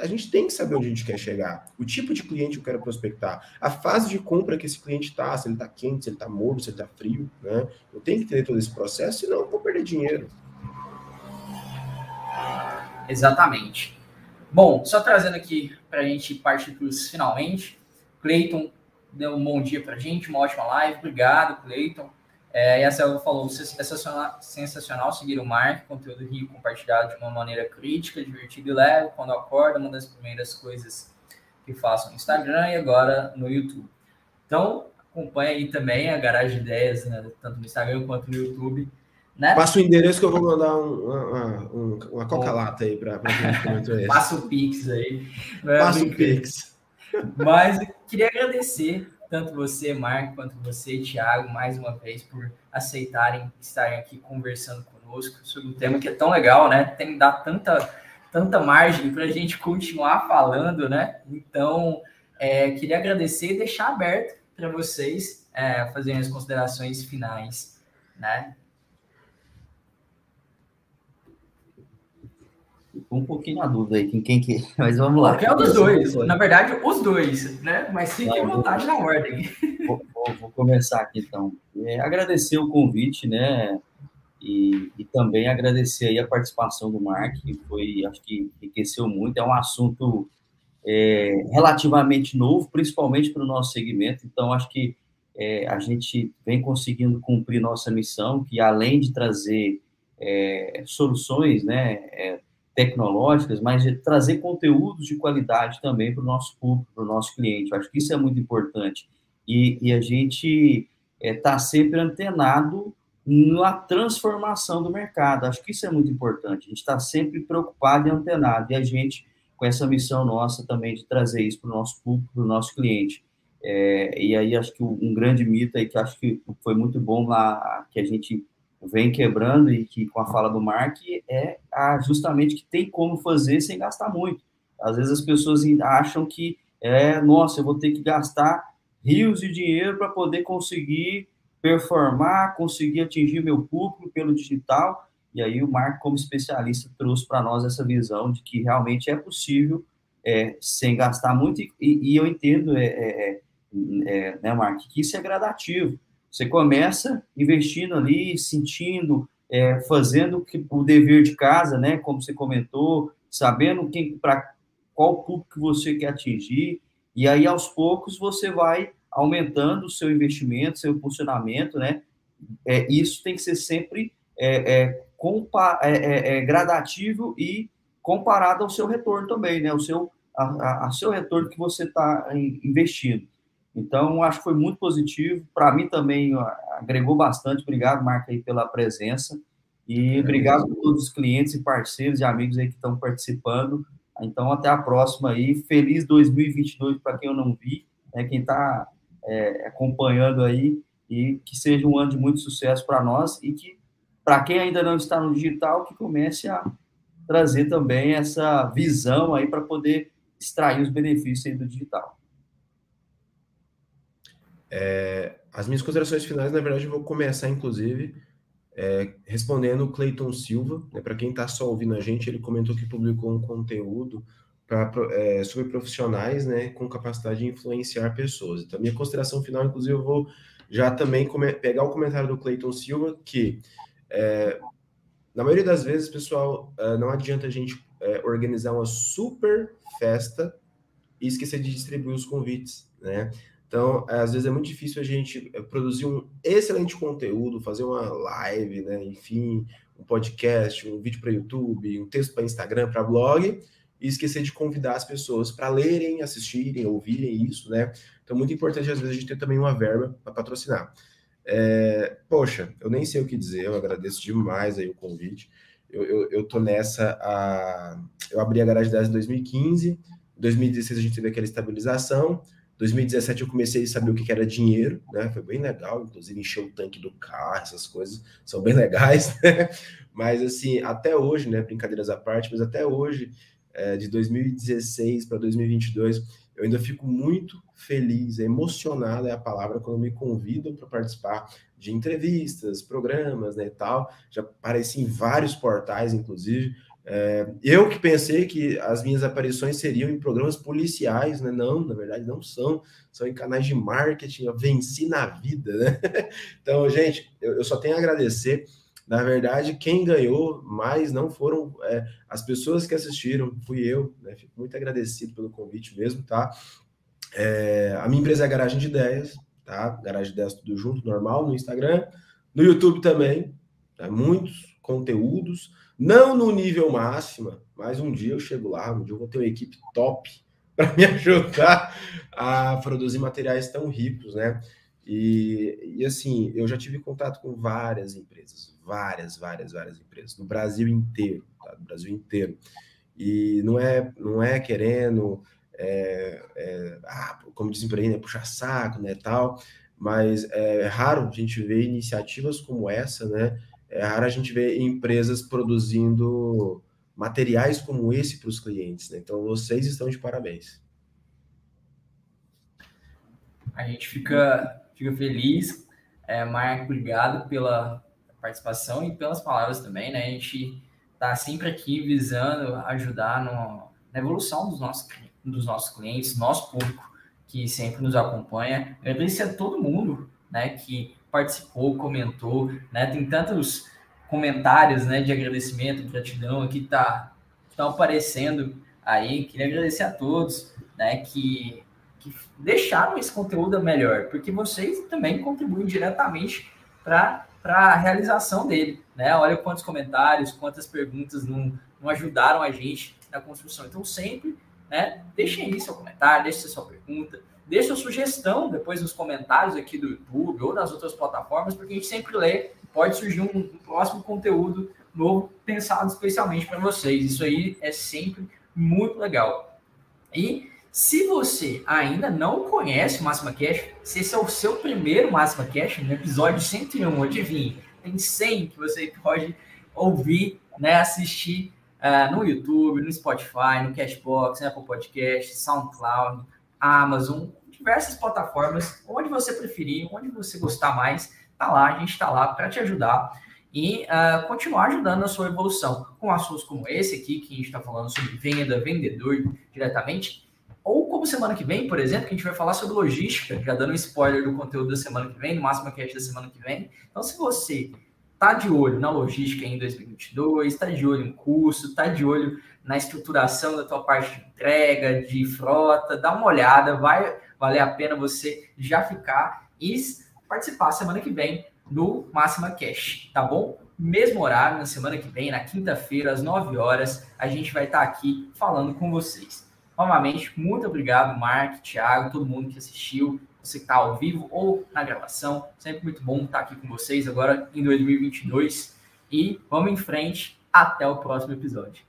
a gente tem que saber onde a gente quer chegar, o tipo de cliente que eu quero prospectar, a fase de compra que esse cliente está, se ele está quente, se ele está morno, se ele está frio, né? Eu tenho que entender todo esse processo, senão eu vou perder dinheiro. Exatamente. Bom, só trazendo aqui para a gente partir para finalmente. Cleiton deu um bom dia para a gente, uma ótima live. Obrigado, Cleiton. É, e a Selva falou: é sensacional, sensacional seguir o Mark, conteúdo rico compartilhado de uma maneira crítica, divertida e leve. Quando acorda, uma das primeiras coisas que faço no Instagram e agora no YouTube. Então, acompanha aí também a Garagem Ideias, né, tanto no Instagram quanto no YouTube. Né? Passa o endereço que eu vou mandar um, uma, uma, uma coca-lata aí para quem comentou isso. Passa o Pix aí. Passa o Pix. Mas queria agradecer tanto você, Marco, quanto você, Thiago, mais uma vez, por aceitarem estarem aqui conversando conosco sobre um tema que é tão legal, né? Tem que dar tanta, tanta margem para a gente continuar falando, né? Então, é, queria agradecer e deixar aberto para vocês é, fazerem as considerações finais, né? Um pouquinho na dúvida aí, quem, quem que. Mas vamos lá. Qualquer um dos dois. Na verdade, os dois, né? Mas fique à vontade na ordem. Vou, vou, vou, começar aqui então. É, agradecer o convite, né? E, e, também agradecer aí a participação do Mark, que foi, acho que enriqueceu muito. É um assunto é, relativamente novo, principalmente para o nosso segmento. Então, acho que é, a gente vem conseguindo cumprir nossa missão, que além de trazer é, soluções, né? Tecnológicas, mas de trazer conteúdos de qualidade também para o nosso público, para o nosso cliente. Eu acho que isso é muito importante. E, e a gente está é, sempre antenado na transformação do mercado. Acho que isso é muito importante. A gente está sempre preocupado e antenado. E a gente, com essa missão nossa também de trazer isso para o nosso público, para o nosso cliente. É, e aí acho que um grande mito aí que acho que foi muito bom lá, que a gente vem quebrando e que com a fala do Mark é a, justamente que tem como fazer sem gastar muito. Às vezes as pessoas acham que é, nossa, eu vou ter que gastar rios de dinheiro para poder conseguir performar, conseguir atingir meu público pelo digital. E aí o Mark, como especialista, trouxe para nós essa visão de que realmente é possível é, sem gastar muito. E, e eu entendo, é, é, é, é né, Mark, que isso é gradativo. Você começa investindo ali, sentindo, é, fazendo o dever de casa, né? Como você comentou, sabendo quem para qual público você quer atingir, e aí aos poucos você vai aumentando o seu investimento, seu funcionamento, né? É, isso tem que ser sempre é, é, compa é, é, é gradativo e comparado ao seu retorno também, né? O seu, a, a, a seu retorno que você está investindo. Então, acho que foi muito positivo. Para mim também agregou bastante. Obrigado, Marca, aí, pela presença. E obrigado a todos os clientes e parceiros e amigos aí que estão participando. Então, até a próxima aí. Feliz 2022 para quem eu não vi, né, quem está é, acompanhando aí. E que seja um ano de muito sucesso para nós e que, para quem ainda não está no digital, que comece a trazer também essa visão aí para poder extrair os benefícios do digital. É, as minhas considerações finais, na verdade, eu vou começar, inclusive, é, respondendo o Cleiton Silva. Né, Para quem está só ouvindo a gente, ele comentou que publicou um conteúdo pra, é, sobre profissionais né, com capacidade de influenciar pessoas. Então, minha consideração final, inclusive, eu vou já também pegar o comentário do Cleiton Silva, que é, na maioria das vezes, pessoal, é, não adianta a gente é, organizar uma super festa e esquecer de distribuir os convites, né? Então, às vezes é muito difícil a gente eh, produzir um excelente conteúdo, fazer uma live, né? Enfim, um podcast, um vídeo para YouTube, um texto para Instagram, para blog, e esquecer de convidar as pessoas para lerem, assistirem, ouvirem isso, né? Então, muito importante, às vezes, a gente ter também uma verba para patrocinar. É, poxa, eu nem sei o que dizer, eu agradeço demais aí o convite. Eu, eu, eu tô nessa. A... Eu abri a Garagem 10 em 2015, em 2016 a gente teve aquela estabilização. 2017 eu comecei a saber o que era dinheiro, né? Foi bem legal, inclusive encher o tanque do carro, essas coisas são bem legais, né? Mas assim, até hoje, né? Brincadeiras à parte, mas até hoje, é, de 2016 para 2022, eu ainda fico muito feliz, emocionado é a palavra quando me convidam para participar de entrevistas, programas, né, e tal. Já apareci em vários portais, inclusive. É, eu que pensei que as minhas aparições seriam em programas policiais, né? Não, na verdade não são, são em canais de marketing, eu venci na vida, né? Então, gente, eu, eu só tenho a agradecer. Na verdade, quem ganhou mais não foram é, as pessoas que assistiram, fui eu, né? Fico muito agradecido pelo convite mesmo, tá? É, a minha empresa é Garagem de Ideias, tá? Garagem de Ideias tudo junto, normal, no Instagram, no YouTube também, tá? muitos conteúdos não no nível máximo, mas um dia eu chego lá, um dia eu vou ter uma equipe top para me ajudar a produzir materiais tão ricos, né? E, e assim, eu já tive contato com várias empresas, várias, várias, várias empresas, no Brasil inteiro, tá? No Brasil inteiro. E não é, não é querendo, é, é, ah, como dizem por aí, né, puxar saco, né, tal, mas é raro a gente ver iniciativas como essa, né, é raro a gente ver empresas produzindo materiais como esse para os clientes. Né? Então, vocês estão de parabéns. A gente fica, fica feliz. É, Marco, obrigado pela participação e pelas palavras também. Né? A gente está sempre aqui visando ajudar no, na evolução dos nossos, dos nossos clientes, nosso público que sempre nos acompanha. Agradecer a todo mundo né, que participou, comentou, né? Tem tantos comentários, né, de agradecimento, gratidão aqui tá estão aparecendo aí. Queria agradecer a todos, né, que, que deixaram esse conteúdo melhor, porque vocês também contribuem diretamente para a realização dele, né? Olha quantos comentários, quantas perguntas no, não ajudaram a gente na construção. Então, sempre, né, deixem aí seu comentário, deixem sua pergunta, deixe sua sugestão depois nos comentários aqui do YouTube ou nas outras plataformas, porque a gente sempre lê, pode surgir um, um próximo conteúdo novo pensado especialmente para vocês. Isso aí é sempre muito legal. E se você ainda não conhece o Máxima Cash, se esse é o seu primeiro Máxima Cash, no episódio 101, adivinhe, tem 100 que você pode ouvir, né, assistir uh, no YouTube, no Spotify, no Cashbox, Apple Podcast, SoundCloud, Amazon, diversas plataformas, onde você preferir, onde você gostar mais, tá lá, a gente está lá para te ajudar e uh, continuar ajudando na sua evolução com assuntos como esse aqui, que a gente está falando sobre venda, vendedor diretamente, ou como semana que vem, por exemplo, que a gente vai falar sobre logística, já dando um spoiler do conteúdo da semana que vem, no máximo que é da semana que vem. Então, se você tá de olho na logística em 2022, está de olho em curso, está de olho na estruturação da tua parte de entrega, de frota, dá uma olhada, vai valer a pena você já ficar e participar semana que vem no Máxima Cash, tá bom? Mesmo horário, na semana que vem, na quinta-feira, às 9 horas, a gente vai estar aqui falando com vocês. Novamente, muito obrigado, Mark, Thiago, todo mundo que assistiu, você que está ao vivo ou na gravação. Sempre muito bom estar aqui com vocês agora em 2022. E vamos em frente. Até o próximo episódio.